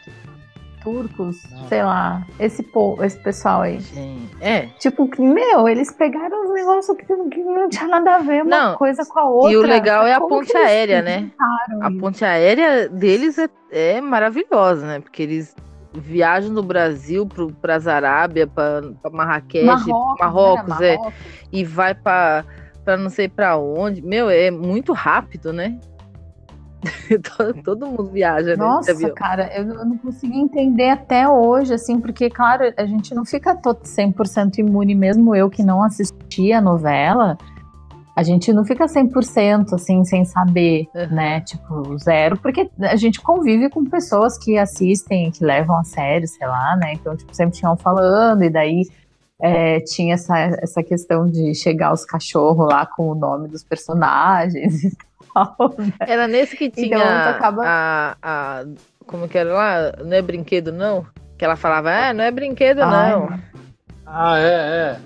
[SPEAKER 2] Turcos? Sei lá. Esse, po esse pessoal aí.
[SPEAKER 1] Gente, é.
[SPEAKER 2] Tipo, meu, eles pegaram os negócios que, que não tinha nada a ver uma
[SPEAKER 1] Não,
[SPEAKER 2] coisa com a outra.
[SPEAKER 1] E o legal é a
[SPEAKER 2] que
[SPEAKER 1] ponte aérea, né? A ponte aérea deles é, é maravilhosa, né? Porque eles viajam do Brasil para as Arábia, para Marrakech,
[SPEAKER 2] Marrocos,
[SPEAKER 1] Marrocos,
[SPEAKER 2] né?
[SPEAKER 1] é, e vai para não sei para onde. Meu, é muito rápido, né? todo, todo mundo viaja, né?
[SPEAKER 2] Nossa,
[SPEAKER 1] de avião.
[SPEAKER 2] cara, eu não consegui entender até hoje, assim, porque, claro, a gente não fica todo 100% imune, mesmo eu que não assisti a novela, a gente não fica 100% assim, sem saber,
[SPEAKER 1] Uhum.
[SPEAKER 2] né, tipo, zero, porque a gente convive com pessoas que assistem, que levam a sério, sei lá, né, então, tipo, sempre tinham falando, e daí é, tinha essa, essa questão de chegar os cachorros lá com o nome dos personagens e tal, né?
[SPEAKER 1] Era nesse que tinha
[SPEAKER 2] Então, acaba-
[SPEAKER 1] a, a. Como que era lá? Não é brinquedo, não? Que ela falava, ah, não é brinquedo,
[SPEAKER 2] Ai,
[SPEAKER 1] não.
[SPEAKER 3] Ah, é, é.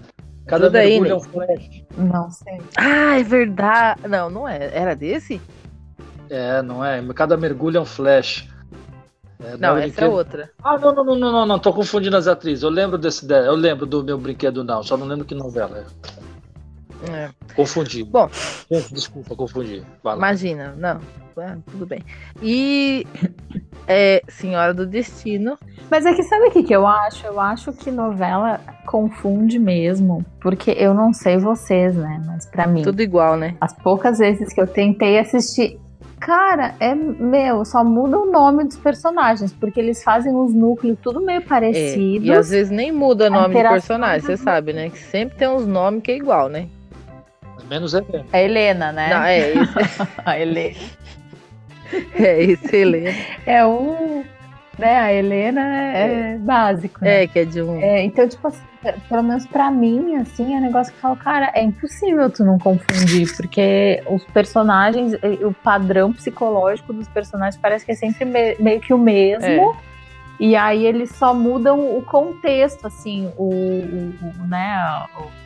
[SPEAKER 3] Cada
[SPEAKER 1] aí,
[SPEAKER 3] mergulho é um
[SPEAKER 1] Ney.
[SPEAKER 3] flash.
[SPEAKER 2] Não sei.
[SPEAKER 1] Ah, é verdade. Não, não é. Era desse?
[SPEAKER 3] É, não é? Cada mergulho é um flash. É,
[SPEAKER 1] Não,
[SPEAKER 3] é
[SPEAKER 1] essa é
[SPEAKER 3] brinquedo-
[SPEAKER 1] outra.
[SPEAKER 3] Ah, não, não, não, não, não, não, tô confundindo as atrizes. Eu lembro desse, de- eu lembro do meu brinquedo não, só não lembro que novela. é.
[SPEAKER 1] É.
[SPEAKER 3] Confundi.
[SPEAKER 1] Bom.
[SPEAKER 3] Desculpa, confundi. Lá.
[SPEAKER 1] Imagina, não. Ah, tudo bem. E é, Senhora do Destino.
[SPEAKER 2] Mas é que sabe o que, que eu acho? Eu acho que novela confunde mesmo. Porque eu não sei vocês, né? Mas pra mim,
[SPEAKER 1] Tudo igual, né?
[SPEAKER 2] as poucas vezes que eu tentei assistir. Cara, é meu, só muda o nome dos personagens, porque eles fazem os núcleos tudo meio
[SPEAKER 1] É,
[SPEAKER 2] parecidos.
[SPEAKER 1] e às vezes nem muda o nome de
[SPEAKER 2] interação
[SPEAKER 1] personagem, você
[SPEAKER 2] é
[SPEAKER 1] sabe, né? Que sempre tem uns nomes que é igual, né?
[SPEAKER 3] Menos é mesmo.
[SPEAKER 2] A Helena, né?
[SPEAKER 1] Não, é esse,
[SPEAKER 2] A Helena.
[SPEAKER 1] é esse Helena.
[SPEAKER 2] É o. Né, a Helena é, é básico. né?
[SPEAKER 1] É, que é de um.
[SPEAKER 2] É, então, tipo assim, pelo menos pra mim, assim, é um negócio que eu falo, cara, é impossível tu não confundir, porque os personagens, o padrão psicológico dos personagens parece que é sempre me- meio que o mesmo. E aí eles só mudam o contexto, assim, o, o- né,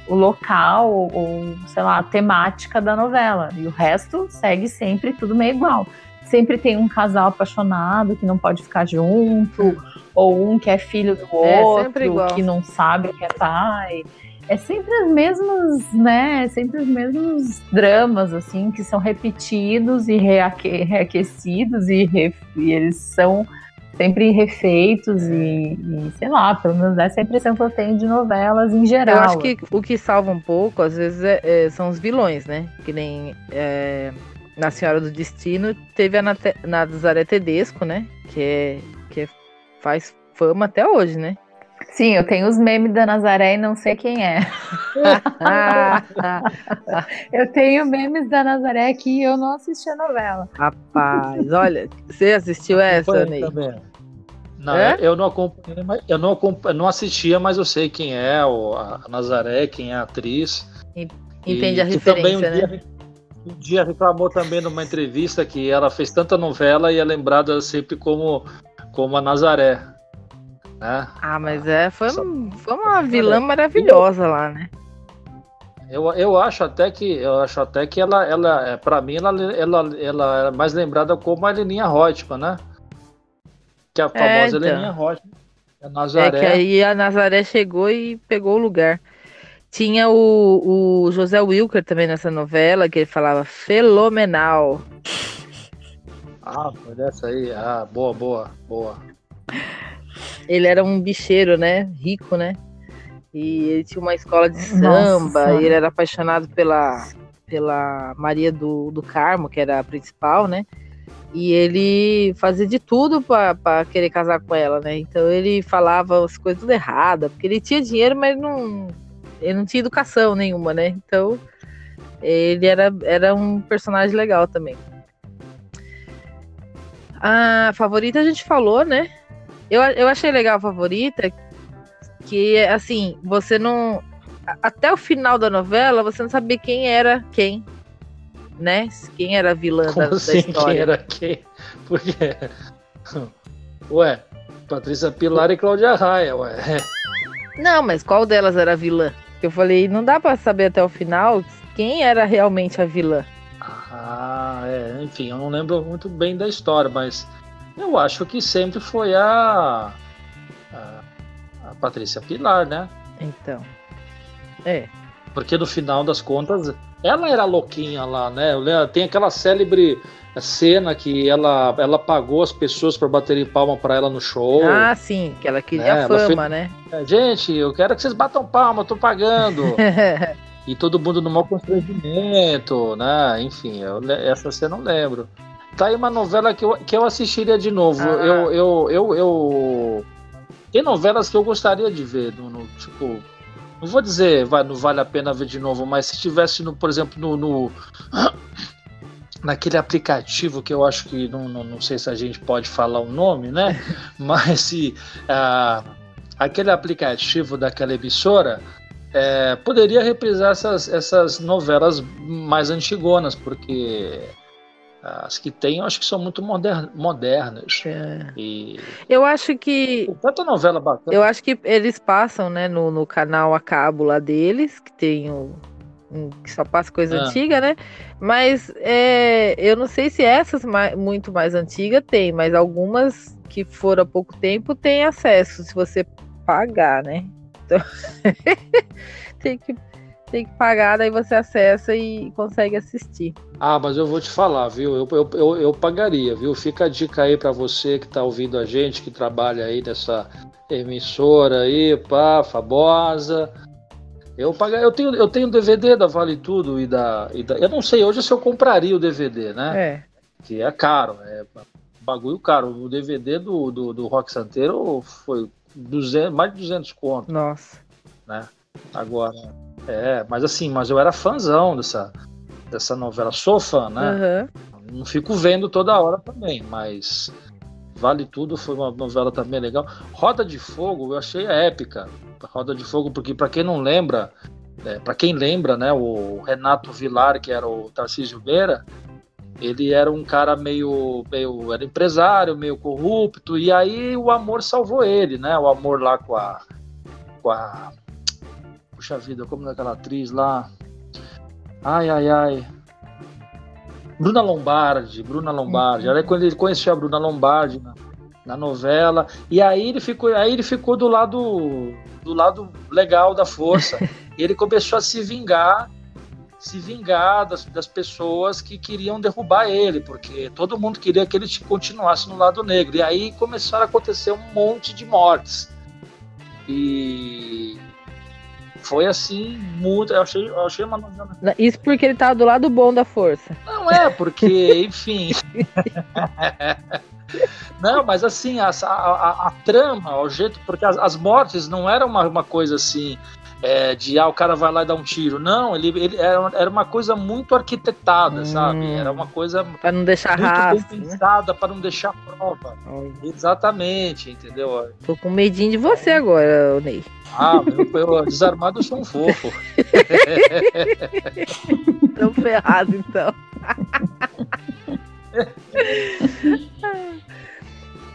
[SPEAKER 2] o, o local, ou, sei lá, a temática da novela. E o resto segue sempre tudo meio igual. Sempre tem um casal apaixonado que não pode ficar junto, ou um que é filho do
[SPEAKER 1] É,
[SPEAKER 2] outro,
[SPEAKER 1] igual.
[SPEAKER 2] que não sabe o que é pai. É sempre os mesmos, né? Sempre os mesmos dramas, assim, que são repetidos e reaque- reaquecidos e, re- e eles são sempre refeitos e, e, sei lá, pelo menos essa é a impressão que eu tenho de novelas em geral.
[SPEAKER 1] Eu acho que o que salva um pouco, às vezes, é- é- são os vilões, né? Que nem é, na Senhora do Destino teve a Nazaré Tedesco, né? Que, é, que é- faz fama até hoje, né?
[SPEAKER 2] Sim, eu tenho os memes da Nazaré e não sei quem é. Eu tenho memes da Nazaré aqui e eu não assisti a novela.
[SPEAKER 1] rapaz, olha, você assistiu essa, Ney?
[SPEAKER 3] também. Não,
[SPEAKER 1] É?
[SPEAKER 3] eu não acompanhei, eu não, eu não assistia, mas eu sei quem é o, a Nazaré, quem é a atriz.
[SPEAKER 1] Entende a
[SPEAKER 3] E também
[SPEAKER 1] referência,
[SPEAKER 3] um
[SPEAKER 1] né?
[SPEAKER 3] dia, um dia reclamou também numa entrevista que ela fez tanta novela e é lembrada sempre como, como a Nazaré. Né?
[SPEAKER 1] Ah, mas é, foi, foi uma vilã maravilhosa lá, né?
[SPEAKER 3] Eu, eu acho até que eu acho até que ela, ela é, para mim, ela, ela, ela é mais lembrada como a Leninha Reutemann, né? Que é a famosa é, então. Leninha Reutemann.
[SPEAKER 1] A Nazaré. É que aí a Nazaré chegou e pegou o lugar. Tinha o, o José Wilker também nessa novela, que ele falava fenomenal.
[SPEAKER 3] Ah, foi dessa aí. Ah, boa, boa, boa.
[SPEAKER 1] Ele era um bicheiro, né? Rico, né? E ele tinha uma escola de samba, e ele era apaixonado pela, pela Maria do, do Carmo, que era a principal, né? E ele fazia de tudo para querer casar com ela, né? Então ele falava as coisas tudo erradas, porque ele tinha dinheiro, mas não, ele não tinha educação nenhuma, né? Então ele era, era um personagem legal também. A favorita a gente falou, né? Eu, eu achei legal a favorita, que assim, você não. Até o final da novela, você não sabia quem era quem. Né? Quem era a vilã
[SPEAKER 3] Como
[SPEAKER 1] da,
[SPEAKER 3] assim, da história. Quem era quem? Porque. Ué, Patrícia Pilar e Cláudia Raia, ué.
[SPEAKER 1] Não, mas qual delas era a vilã? Eu falei, não dá para saber até o final quem era realmente a vilã.
[SPEAKER 3] Ah, é, enfim, eu não lembro muito bem da história, mas eu acho que sempre foi a Patrícia Pilar, né?
[SPEAKER 1] Então. É.
[SPEAKER 3] Porque no final das contas, ela era louquinha lá, né? Tem aquela célebre cena que ela, ela pagou as pessoas para baterem palma para ela no show.
[SPEAKER 1] Ah, sim, que ela queria né? fama, fez... né?
[SPEAKER 3] É, gente, eu quero que vocês batam palma, eu tô pagando. e todo mundo no mau constrangimento, né? Enfim, eu, essa cena eu não lembro. Tá aí uma novela que eu, que eu assistiria de novo. Ah. Eu, eu, eu, eu, tem novelas que eu gostaria de ver, no, no tipo. Não vou dizer vai, não vale a pena ver de novo, mas se tivesse, no, por exemplo, no, no naquele aplicativo que eu acho que não, não, não, sei se a gente pode falar o nome, né? Mas se uh, aquele aplicativo daquela emissora é, poderia reprisar essas, essas novelas mais antigonas, porque as que tem, eu acho que são muito modernas. É. E...
[SPEAKER 1] Eu acho que.
[SPEAKER 3] Tanta novela bacana.
[SPEAKER 1] Eu acho que eles passam, né, no, no canal a cabo lá deles, que tem o. Um, que só passa coisa ah. antiga, né? Mas é, eu não sei se essas mais, muito mais antigas tem, mas algumas que foram há pouco tempo têm acesso, se você pagar, né? Então, tem que tem que pagar, daí você acessa e consegue assistir.
[SPEAKER 3] Ah, mas eu vou te falar, viu? Eu, eu, eu, eu pagaria, viu? Fica a dica aí para você que está ouvindo a gente, que trabalha aí nessa emissora aí, pá, famosa. Eu pagar, eu tenho eu tenho DVD da Vale Tudo e da, e da eu não sei hoje se eu compraria o DVD, né?
[SPEAKER 1] É.
[SPEAKER 3] Que é caro, é bagulho caro. O DVD do, do, do Rock Santeiro foi 200, mais de 200 conto.
[SPEAKER 1] Nossa.
[SPEAKER 3] Né? Agora, é, mas assim, mas eu era fãzão dessa, dessa novela. Sou fã, né? Uhum. Não fico vendo toda hora também, mas Vale Tudo foi uma novela também legal. Roda de Fogo eu achei épica. Roda de Fogo, porque para quem não lembra, é, para quem lembra, né, o Renato Vilar, que era o Tarcísio Beira, ele era um cara meio, meio era empresário, meio corrupto, e aí o amor salvou ele, né? O amor lá com a, com a puxa vida, como daquela atriz lá. Ai, ai, ai. Bruna Lombardi, Bruna Lombardi. Uhum. Aí quando ele conheceu a Bruna Lombardi na, na, novela, e aí ele ficou, aí ele ficou do lado do lado legal da força. e ele começou a se vingar, se vingar das, das pessoas que queriam derrubar ele, porque todo mundo queria que ele continuasse no lado negro. E aí começaram a acontecer um monte de mortes. E foi assim, muito. Eu achei, eu achei uma.
[SPEAKER 1] Isso porque ele tava do lado bom da força.
[SPEAKER 3] Não é, porque, enfim. não, mas assim, a, a, a, a, trama, o jeito. Porque as, as mortes não eram uma, uma coisa assim. É, de ah, o cara vai lá e dá um tiro. Não, ele, ele era, era uma coisa muito arquitetada, hum, sabe? Era uma coisa
[SPEAKER 1] para não deixar muito rastro,
[SPEAKER 3] bem né? pensada, né? para não deixar prova. Exatamente, entendeu?
[SPEAKER 1] Tô com medinho de você agora, Ney.
[SPEAKER 3] Ah, eu, eu desarmado eu sou um fofo.
[SPEAKER 1] Tão ferrado, então.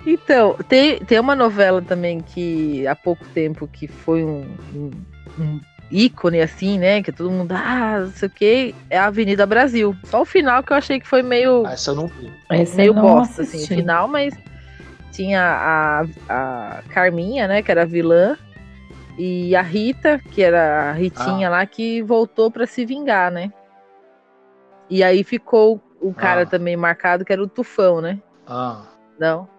[SPEAKER 1] Então, tem, tem uma novela também que há pouco tempo que foi um, um, um ícone assim, né? Que todo mundo, ah, não sei o que, é a Avenida Brasil. Só o final que eu achei que foi meio.
[SPEAKER 3] Ah, essa eu não vi.
[SPEAKER 1] Esse meio bosta, assim, o final, mas tinha a, a Carminha, né? Que era a vilã. E a Rita, que era a Ritinha ah. lá, que voltou para se vingar, né? E aí ficou o cara ah. também marcado, que era o Tufão, né?
[SPEAKER 3] Ah.
[SPEAKER 1] Não?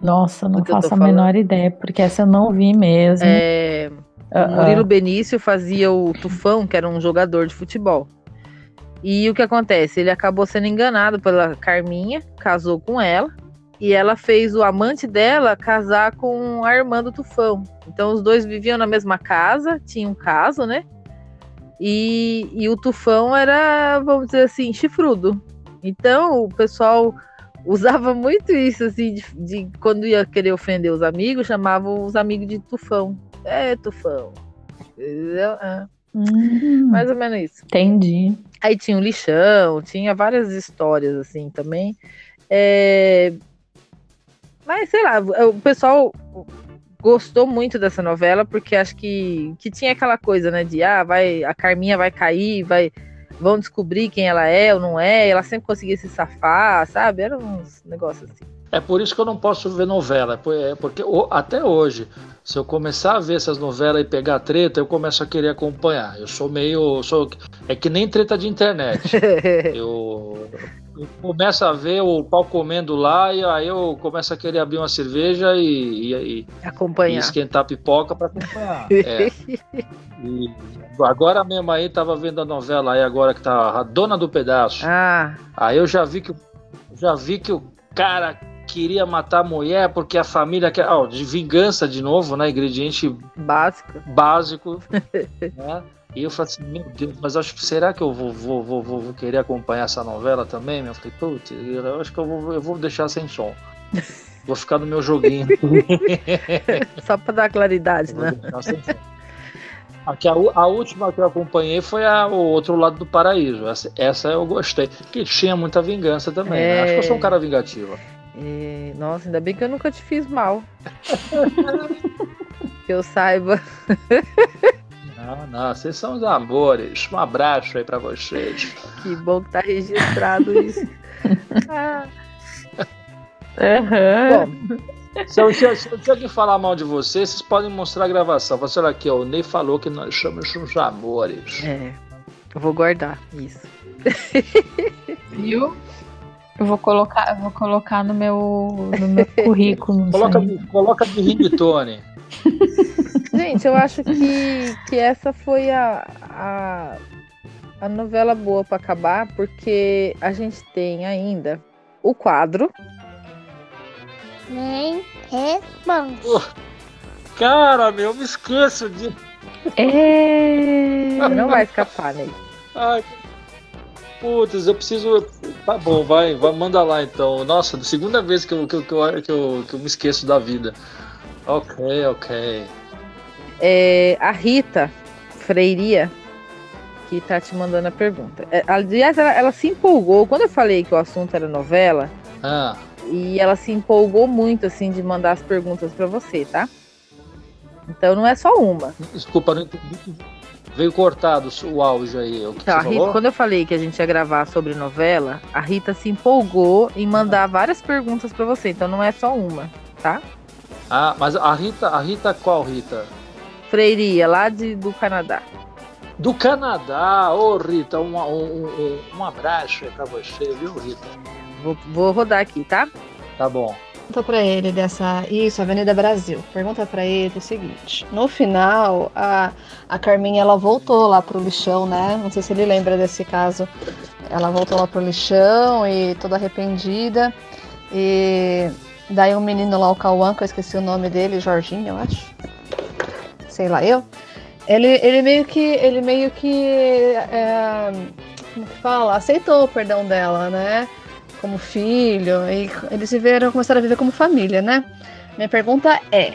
[SPEAKER 2] Nossa, não faço a menor ideia, porque essa eu não vi mesmo.
[SPEAKER 1] É... Uh -uh. Murilo Benício fazia o Tufão, que era um jogador de futebol. E o que acontece? Ele acabou sendo enganado pela Carminha, casou com ela, e ela fez o amante dela casar com a irmã do Tufão. Então os dois viviam na mesma casa, tinham um caso, né? E, e o Tufão era, vamos dizer assim, chifrudo. Então o pessoal usava muito isso, assim, de, de, quando ia querer ofender os amigos, chamavam os amigos de tufão. É, tufão. É. Hum, Mais ou menos isso.
[SPEAKER 2] Entendi.
[SPEAKER 1] Aí tinha o lixão, tinha várias histórias, assim, também. É... Mas, sei lá, o pessoal gostou muito dessa novela, porque acho que, que tinha aquela coisa, né, de, ah, vai, a Carminha vai cair, vai vão descobrir quem ela é ou não é, ela sempre conseguia se safar, sabe? Era uns negócios assim.
[SPEAKER 3] É por isso que eu não posso ver novela, é porque até hoje, se eu começar a ver essas novelas e pegar treta, eu começo a querer acompanhar. Eu sou meio. Sou, é que nem treta de internet. eu, eu começo a ver o pau comendo lá e aí eu começo a querer abrir uma cerveja e, e,
[SPEAKER 1] e acompanhar. E
[SPEAKER 3] esquentar pipoca para acompanhar. é. E agora mesmo aí tava vendo a novela aí agora que tá a Dona do Pedaço.
[SPEAKER 1] Ah.
[SPEAKER 3] Aí eu já vi que já vi que o cara queria matar a mulher porque a família quer, oh, de vingança de novo, né? Ingrediente
[SPEAKER 1] básico.
[SPEAKER 3] Básico, né? E eu falei assim, meu Deus, mas acho que será que eu vou, vou, vou, vou querer acompanhar essa novela também? Eu falei, putz, eu acho que eu vou, eu vou deixar sem som. Vou ficar no meu joguinho.
[SPEAKER 1] Só para dar claridade, né?
[SPEAKER 3] Aqui, a, a, última que eu acompanhei foi a, o outro lado do paraíso. Essa, essa eu gostei. Que tinha muita vingança também. É... Né? Acho que eu sou um cara vingativo.
[SPEAKER 1] É... Nossa, ainda bem que eu nunca te fiz mal. que eu saiba.
[SPEAKER 3] não, não, vocês são os amores. Um abraço aí pra vocês.
[SPEAKER 1] Que bom que tá registrado isso. ah.
[SPEAKER 2] Uhum.
[SPEAKER 3] Bom, se, eu, se, se, se alguém falar mal de você, vocês podem mostrar a gravação. Você olha aqui, ó, o Ney falou que nós chamamos uns amores.
[SPEAKER 1] É, eu vou guardar isso.
[SPEAKER 2] Viu? Eu vou colocar, vou colocar no meu, no meu currículo.
[SPEAKER 3] coloca, coloca de ringtone.
[SPEAKER 1] Gente, eu acho que, que essa foi a, a, a novela boa para acabar, porque a gente tem ainda o quadro
[SPEAKER 4] nem responde.
[SPEAKER 3] cara, meu, eu me esqueço de.
[SPEAKER 1] É... Não vai escapar, né?
[SPEAKER 3] Ai, putz, eu preciso. Tá bom, vai, vai, manda lá então. Nossa, segunda vez que eu, que, eu, que, eu, que, eu, que eu me esqueço da vida. Ok, ok.
[SPEAKER 1] É, a Rita Freiria que tá te mandando a pergunta. É, aliás, ela, ela se empolgou. Quando eu falei que o assunto era novela,
[SPEAKER 3] ah.
[SPEAKER 1] E ela se empolgou muito, assim, de mandar as perguntas para você, tá? Então não é só uma.
[SPEAKER 3] Desculpa, não entendi. Veio cortado o áudio aí. O que então,
[SPEAKER 1] Rita, quando eu falei que a gente ia gravar sobre novela, a Rita se empolgou em mandar várias perguntas para você. Então não é só uma, tá?
[SPEAKER 3] Ah, mas a Rita, a Rita qual Rita?
[SPEAKER 1] Freiria, lá de, do Canadá.
[SPEAKER 3] Do Canadá, ô Rita, um, um, um, um abraço aí pra você, viu, Rita?
[SPEAKER 1] Vou, vou rodar aqui, tá?
[SPEAKER 3] Tá bom.
[SPEAKER 4] Pergunta para ele dessa. Isso, Avenida Brasil. Pergunta para ele o seguinte: no final, a, a Carminha ela voltou lá pro lixão, né? Não sei se ele lembra desse caso. Ela voltou lá pro lixão e toda arrependida. E daí um menino lá, o Cauã, que eu esqueci o nome dele, Jorginho, eu acho. Sei lá, eu. Ele, ele meio que. Ele meio que. É, como que fala? Aceitou o perdão dela, né? Como filho, e eles viveram, começaram a viver como família, né? Minha pergunta é: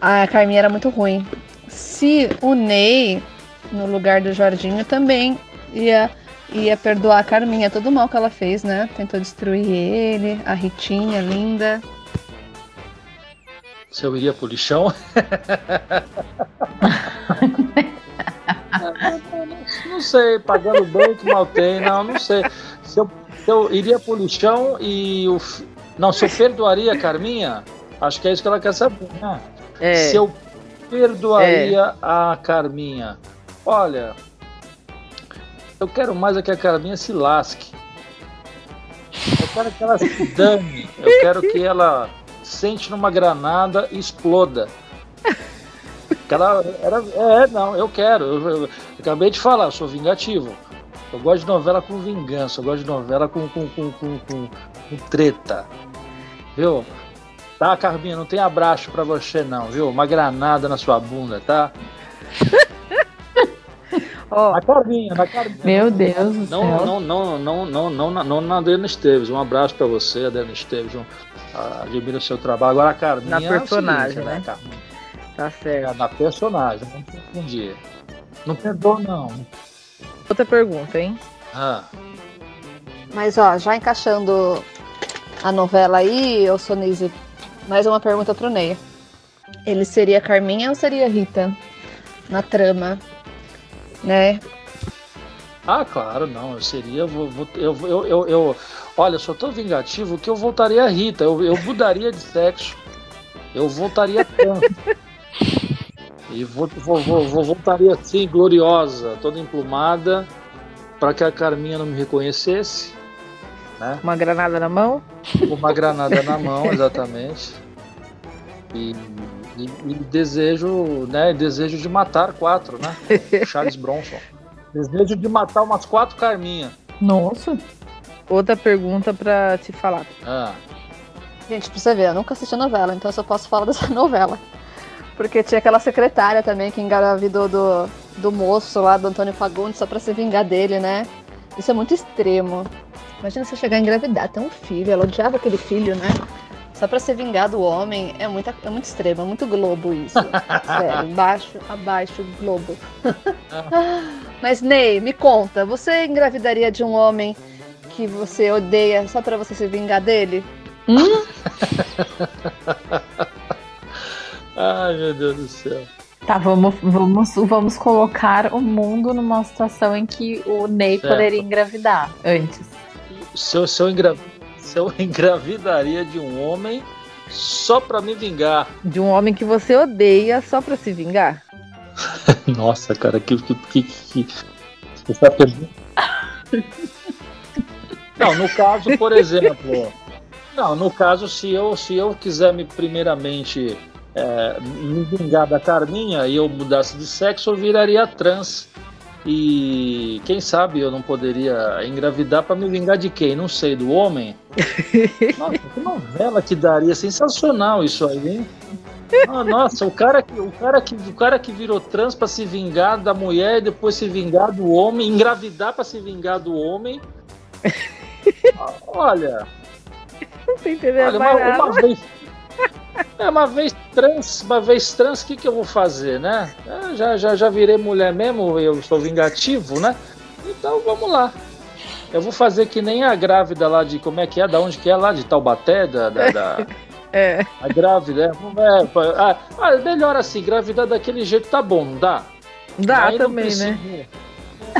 [SPEAKER 4] a Carminha era muito ruim. Se o Ney, no lugar do Jorginho, também ia, ia perdoar a Carminha, todo o mal que ela fez, né? Tentou destruir ele, a Ritinha, linda.
[SPEAKER 3] Se eu iria pro lixão? não sei, pagando bem que mal tem, não, não sei. Se eu, eu iria pro lixão e o. Não, se eu perdoaria a Carminha, acho que é isso que ela quer saber, né?
[SPEAKER 1] É,
[SPEAKER 3] Se eu perdoaria a Carminha. Olha, eu quero mais é que a Carminha se lasque. Eu quero que ela se dane. Eu quero que ela sente numa granada e exploda. Que ela era, é, não, eu quero. Eu, eu- eu acabei de falar, eu sou vingativo. Eu gosto de novela com vingança, eu gosto de novela com, com, com, com, com- com treta. Viu? Tá, Carminha, não tem abraço pra você não, viu? Uma granada na sua bunda, tá?
[SPEAKER 1] ó,
[SPEAKER 3] Na Carminha, na Carminha.
[SPEAKER 2] Meu Deus do
[SPEAKER 3] Não,
[SPEAKER 2] céu.
[SPEAKER 3] não, não, não, não, não, não, não na Adriana Esteves. Um abraço pra você, Adriana Esteves. Um, ah, admiro o seu trabalho. Agora a Carminha.
[SPEAKER 1] Na
[SPEAKER 3] é
[SPEAKER 1] personagem,
[SPEAKER 3] seguinte,
[SPEAKER 1] né?
[SPEAKER 3] Carminha?
[SPEAKER 1] tá
[SPEAKER 3] É,
[SPEAKER 1] certo.
[SPEAKER 3] na personagem, não confundir. Não perdoa, não.
[SPEAKER 1] Outra pergunta, hein?
[SPEAKER 3] Ah,
[SPEAKER 4] Mas ó, já encaixando a novela aí, ô Sonise, mais uma pergunta pro Ney. Ele seria Carminha ou seria Rita? Na trama, né?
[SPEAKER 3] ah, claro, não. Eu seria. vou- vou- eu, eu, eu, eu- olha, eu sou tão vingativo que eu voltaria a Rita. Eu, eu mudaria de sexo. Eu voltaria trans. E vou, vou, vou, vou- voltaria assim, gloriosa, toda emplumada, para que a Carminha não me reconhecesse. Né?
[SPEAKER 1] Uma granada na mão?
[SPEAKER 3] uma granada na mão, exatamente. E, e- e desejo, né? Desejo de matar quatro, né? Charles Bronson. Desejo de matar umas quatro Carminha.
[SPEAKER 2] Nossa.
[SPEAKER 1] Outra pergunta pra te falar.
[SPEAKER 3] Ah,
[SPEAKER 4] Gente, pra você ver, eu nunca assisti a novela, então eu só posso falar dessa novela. Porque tinha aquela secretária também que engravidou do, do moço lá, do Antônio Fagundes, só pra se vingar dele, né? Isso é muito extremo. Imagina você chegar a engravidar, ter um filho, ela odiava aquele filho, né? Só pra se vingar do homem, é, muita, é muito extremo, é muito globo isso. Sério, baixo, abaixo, globo. Mas Ney, me conta, você engravidaria de um homem que você odeia só pra você se vingar dele?
[SPEAKER 3] ai meu Deus do céu.
[SPEAKER 2] Tá, vamos, vamos, vamos colocar o mundo numa situação em que o Ney
[SPEAKER 3] Certo.
[SPEAKER 2] poderia engravidar antes.
[SPEAKER 3] Se eu, se, eu engra- se eu engravidaria de um homem só pra me vingar.
[SPEAKER 1] De um homem que você odeia só pra se vingar?
[SPEAKER 3] Nossa, cara, que. que, que, que... Você tá perdendo. Não, no caso, por exemplo. Não, no caso, se eu, se eu quiser me primeiramente é, me vingar da Carminha e eu mudasse de sexo, eu viraria trans. E quem sabe eu não poderia engravidar para me vingar de quem? Não sei, do homem? Nossa, que novela que daria! Sensacional isso aí, hein? Ah, nossa, o cara, que, o, cara que, o cara que virou trans para se vingar da mulher e depois se vingar do homem, engravidar para se vingar do homem. Ah, Olha,
[SPEAKER 1] Não tô entendendo
[SPEAKER 3] olha, uma, uma vez. É, uma vez trans, uma vez trans, o que, que eu vou fazer, né? É, já, já, já virei mulher mesmo, eu sou vingativo, né? Então vamos lá. Eu vou fazer que nem a grávida lá de. Como é que é? Da onde que é lá? De Taubaté? Da, da, da-
[SPEAKER 1] É,
[SPEAKER 3] a grávida. É, é, ah, ah, melhor assim, gravidar daquele jeito tá bom, não dá?
[SPEAKER 1] dá
[SPEAKER 3] Aí
[SPEAKER 1] também,
[SPEAKER 3] preciso-
[SPEAKER 1] né?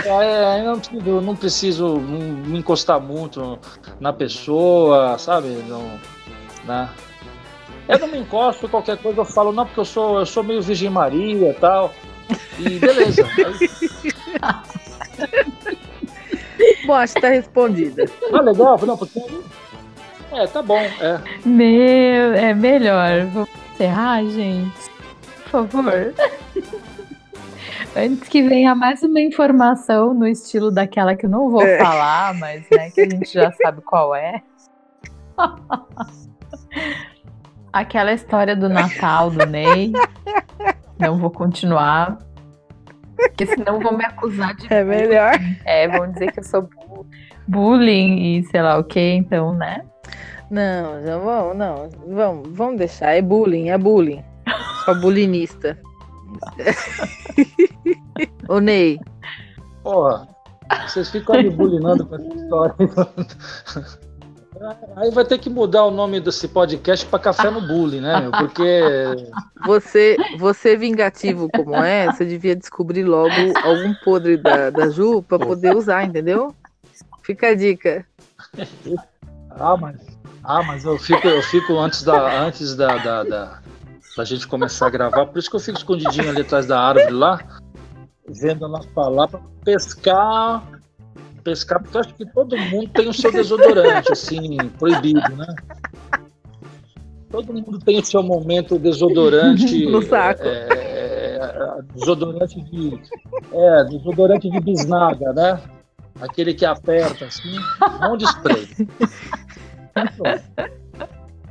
[SPEAKER 3] É, aí não preciso, não preciso me encostar muito na pessoa, sabe? Não, né? Eu não me encosto, qualquer coisa eu falo, não, porque eu sou, eu sou meio Virgem Maria e tal. E beleza. Aí,
[SPEAKER 1] Bom, acho que tá respondida.
[SPEAKER 3] ah, legal, não, porque. É, tá bom, é.
[SPEAKER 2] Meu, é melhor. Vamos encerrar, gente? Por favor. Antes que venha mais uma informação no estilo daquela que eu não vou
[SPEAKER 1] É.
[SPEAKER 2] falar, mas né, que a gente já sabe qual é. Aquela história do Natal do Ney. Não vou continuar. Porque senão vão me acusar de
[SPEAKER 1] É
[SPEAKER 2] bullying.
[SPEAKER 1] melhor.
[SPEAKER 2] É, vão dizer que eu sou bu- bullying e sei lá o que, então, né?
[SPEAKER 1] Não, já vamos, não. Vamos, vamos deixar. É bullying, é bullying. Só bullyingista. Ô Ney,
[SPEAKER 3] Porra, vocês ficam me bulinando com essa história. Aí vai ter que mudar o nome desse podcast para Café no Bullying, né? meu? Porque
[SPEAKER 1] Você, você vingativo como é, você devia descobrir logo algum podre da, da Ju pra poder usar, entendeu? Fica a dica.
[SPEAKER 3] ah, mas ah, mas eu fico eu fico antes da antes da, da, da, da gente começar a gravar, por isso que eu fico escondidinho ali atrás da árvore lá, vendo ela falar para pescar pescar, porque eu acho que todo mundo tem o seu desodorante, assim, proibido, né? Todo mundo tem o seu momento desodorante.
[SPEAKER 1] No saco.
[SPEAKER 3] É, é, desodorante de. É, desodorante de bisnaga, né? Aquele que aperta assim, não de spray.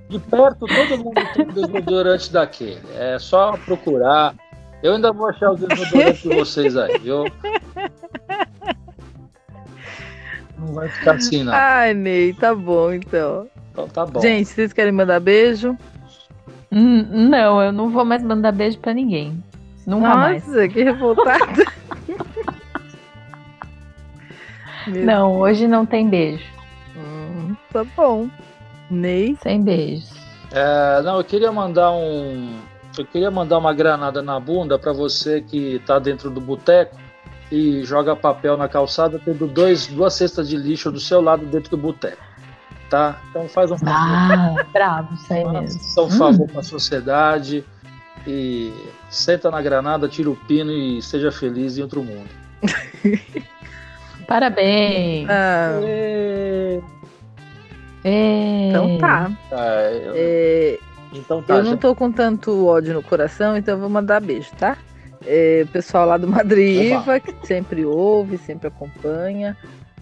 [SPEAKER 3] De perto, todo mundo tem um desodorante daquele. É só procurar. Eu ainda vou achar o desodorante de vocês aí, viu? Não vai ficar assim, não.
[SPEAKER 1] Ai, Ney, tá bom então.
[SPEAKER 3] Então tá bom.
[SPEAKER 1] Gente, vocês querem mandar beijo?
[SPEAKER 2] Hum, Não, eu não vou mais mandar beijo pra ninguém. Nunca mais.
[SPEAKER 1] Nossa, que revoltada.
[SPEAKER 2] Não, hoje não tem beijo.
[SPEAKER 1] Hum, tá bom. Ney,
[SPEAKER 2] Sem beijos.
[SPEAKER 3] É, não, eu queria mandar um. Eu queria mandar uma granada na bunda para você que tá dentro do boteco e joga papel na calçada, tendo dois, duas cestas de lixo do seu lado dentro do boteco. Tá? Então faz um favor.
[SPEAKER 2] Ah, bravo, isso aí mesmo.
[SPEAKER 3] Faça um favor para a sociedade e senta na granada, tira o pino e seja feliz em outro mundo.
[SPEAKER 2] Parabéns.
[SPEAKER 1] ah,
[SPEAKER 3] É,
[SPEAKER 2] Ê.
[SPEAKER 1] então tá.
[SPEAKER 3] tá, eu-
[SPEAKER 1] É,
[SPEAKER 3] então tá,
[SPEAKER 1] eu não
[SPEAKER 3] já-
[SPEAKER 1] tô com tanto ódio no coração, então eu vou mandar beijo, tá? É, pessoal lá do Madrid
[SPEAKER 3] Oba.
[SPEAKER 1] Iva, que sempre ouve, sempre acompanha.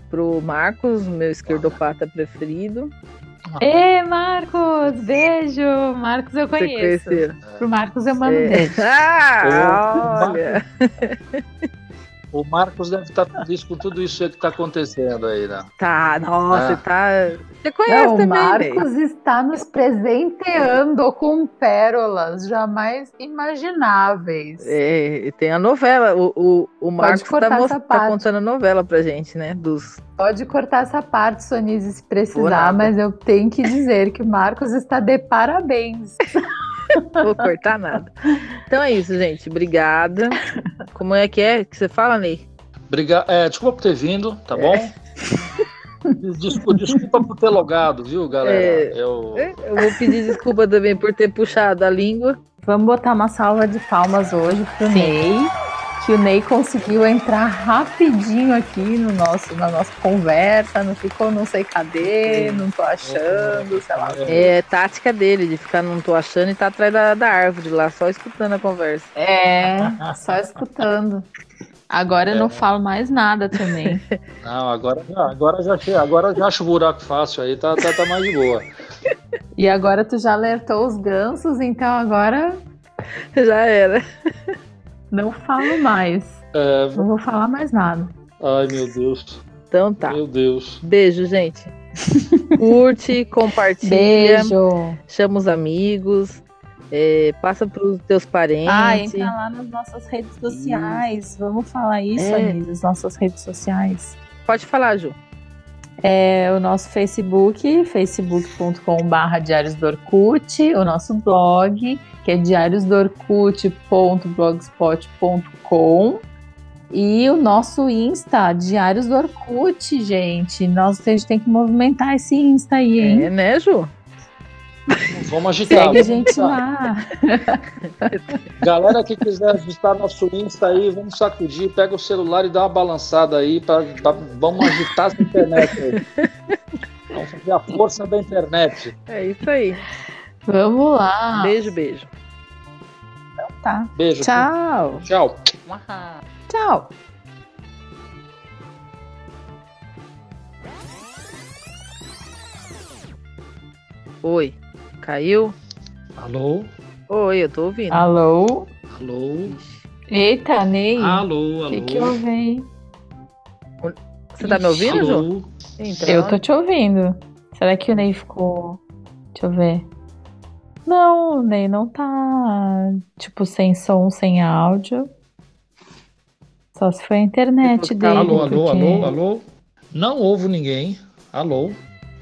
[SPEAKER 1] Pro Marcos, meu esquerdopata preferido.
[SPEAKER 2] Ê, Marcos, beijo. Marcos eu conheço. Pro Marcos eu mando
[SPEAKER 1] É.
[SPEAKER 2] beijo.
[SPEAKER 1] Ah, olha.
[SPEAKER 3] O Marcos deve estar feliz com tudo isso que está acontecendo aí, né?
[SPEAKER 1] Tá, nossa,
[SPEAKER 3] Ah.
[SPEAKER 1] tá. Você conhece
[SPEAKER 2] Não, o
[SPEAKER 1] também,
[SPEAKER 2] Marcos
[SPEAKER 1] Ney?
[SPEAKER 2] está nos presenteando com pérolas jamais imagináveis.
[SPEAKER 1] É, e tem a novela. O, o, o Marcos tá,
[SPEAKER 2] essa
[SPEAKER 1] tá
[SPEAKER 2] parte.
[SPEAKER 1] contando a novela pra gente, né? Dos.
[SPEAKER 2] Pode cortar essa parte, Sonise, se precisar, mas eu tenho que dizer que o Marcos está de parabéns.
[SPEAKER 1] Vou cortar nada. Então é isso, gente. Obrigada. Como é que é que você fala, Ney?
[SPEAKER 3] Briga... É, desculpa por ter vindo, tá bom? Desculpa, desculpa por ter logado, viu, galera?
[SPEAKER 1] É.
[SPEAKER 3] Eu...
[SPEAKER 1] Eu vou pedir desculpa também por ter puxado a língua.
[SPEAKER 2] Vamos botar uma salva de palmas hoje pro Ney, que o Ney conseguiu entrar rapidinho aqui no nosso, na nossa conversa, não ficou não sei cadê, não tô achando, sei lá.
[SPEAKER 1] É tática dele, de ficar não tô achando e tá atrás da, da árvore lá, só escutando a conversa.
[SPEAKER 2] É, só escutando. Agora eu
[SPEAKER 3] É.
[SPEAKER 2] não falo mais nada também.
[SPEAKER 3] Não, agora, já- agora já agora já acho o buraco fácil aí, tá, tá, tá mais de boa.
[SPEAKER 2] E agora tu já alertou os gansos, então agora
[SPEAKER 1] Já era.
[SPEAKER 2] Não falo mais.
[SPEAKER 3] É,
[SPEAKER 2] Não vou falar mais nada.
[SPEAKER 3] ai, meu Deus.
[SPEAKER 1] Então tá.
[SPEAKER 3] Meu Deus.
[SPEAKER 1] Beijo, gente. Curte, compartilha,
[SPEAKER 2] Beijo.
[SPEAKER 1] chama os amigos, é, passa pros teus parentes.
[SPEAKER 5] Ah, entra lá nas nossas redes sociais. Vamos falar isso,
[SPEAKER 1] É.
[SPEAKER 5] Anis, as nossas redes sociais.
[SPEAKER 1] Pode falar, Ju.
[SPEAKER 2] É o nosso Facebook, facebook.com.br Diários do Orkut, o nosso blog, que é diariosdoorkut.blogspot.com e o nosso Insta, Diários do Orkut, gente. Nós a gente tem que movimentar esse Insta aí, hein?
[SPEAKER 1] É, né, Ju?
[SPEAKER 3] Vamos agitar.
[SPEAKER 2] Segue a gente lá.
[SPEAKER 3] Galera que quiser visitar nosso Insta aí, vamos sacudir, pega o celular e dá uma balançada aí, pra, pra- vamos agitar essa internet aí. Vamos fazer a força da internet.
[SPEAKER 1] É isso aí.
[SPEAKER 2] Vamos lá.
[SPEAKER 1] Beijo, beijo.
[SPEAKER 5] Tá.
[SPEAKER 3] Beijo.
[SPEAKER 2] Tchau.
[SPEAKER 3] Tchau.
[SPEAKER 2] Tchau.
[SPEAKER 1] Oi. Caiu?
[SPEAKER 3] Alô?
[SPEAKER 1] Oi, eu tô ouvindo.
[SPEAKER 2] Alô?
[SPEAKER 3] Alô?
[SPEAKER 2] Eita, Ney.
[SPEAKER 3] Alô,
[SPEAKER 2] O
[SPEAKER 3] alô?
[SPEAKER 2] que, que houve aí?
[SPEAKER 1] Você tá me ouvindo, Ju?
[SPEAKER 3] Alô?
[SPEAKER 1] Então,
[SPEAKER 2] Eu tô te ouvindo. Será que o Ney ficou. Deixa eu ver. Não, o Ney não tá. Tipo, sem som, sem áudio. Só se foi a internet dele.
[SPEAKER 3] Alô, alô,
[SPEAKER 2] porque-
[SPEAKER 3] alô, alô? Não ouvo ninguém. Alô?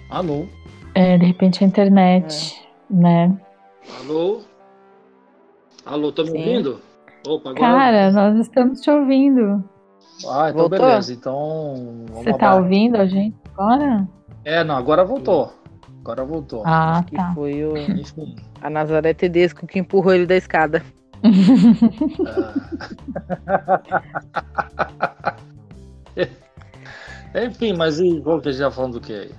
[SPEAKER 3] Alô?
[SPEAKER 2] É, de repente a internet, né?
[SPEAKER 3] Alô? Alô, tá me
[SPEAKER 1] Sim.
[SPEAKER 3] ouvindo? Opa, agora.
[SPEAKER 2] Cara, nós estamos te ouvindo.
[SPEAKER 3] Ah, então
[SPEAKER 1] Voltou?
[SPEAKER 3] beleza. Então. vamos
[SPEAKER 2] Você tá
[SPEAKER 3] abaixo.
[SPEAKER 2] ouvindo a gente agora?
[SPEAKER 3] É, não, agora voltou. Agora voltou.
[SPEAKER 2] Ah,
[SPEAKER 1] Que
[SPEAKER 2] tá.
[SPEAKER 1] foi o,
[SPEAKER 3] Enfim.
[SPEAKER 1] a Nazaré Tedesco que empurrou ele da escada.
[SPEAKER 3] ah. Enfim, mas e a gente tá falando do que aí?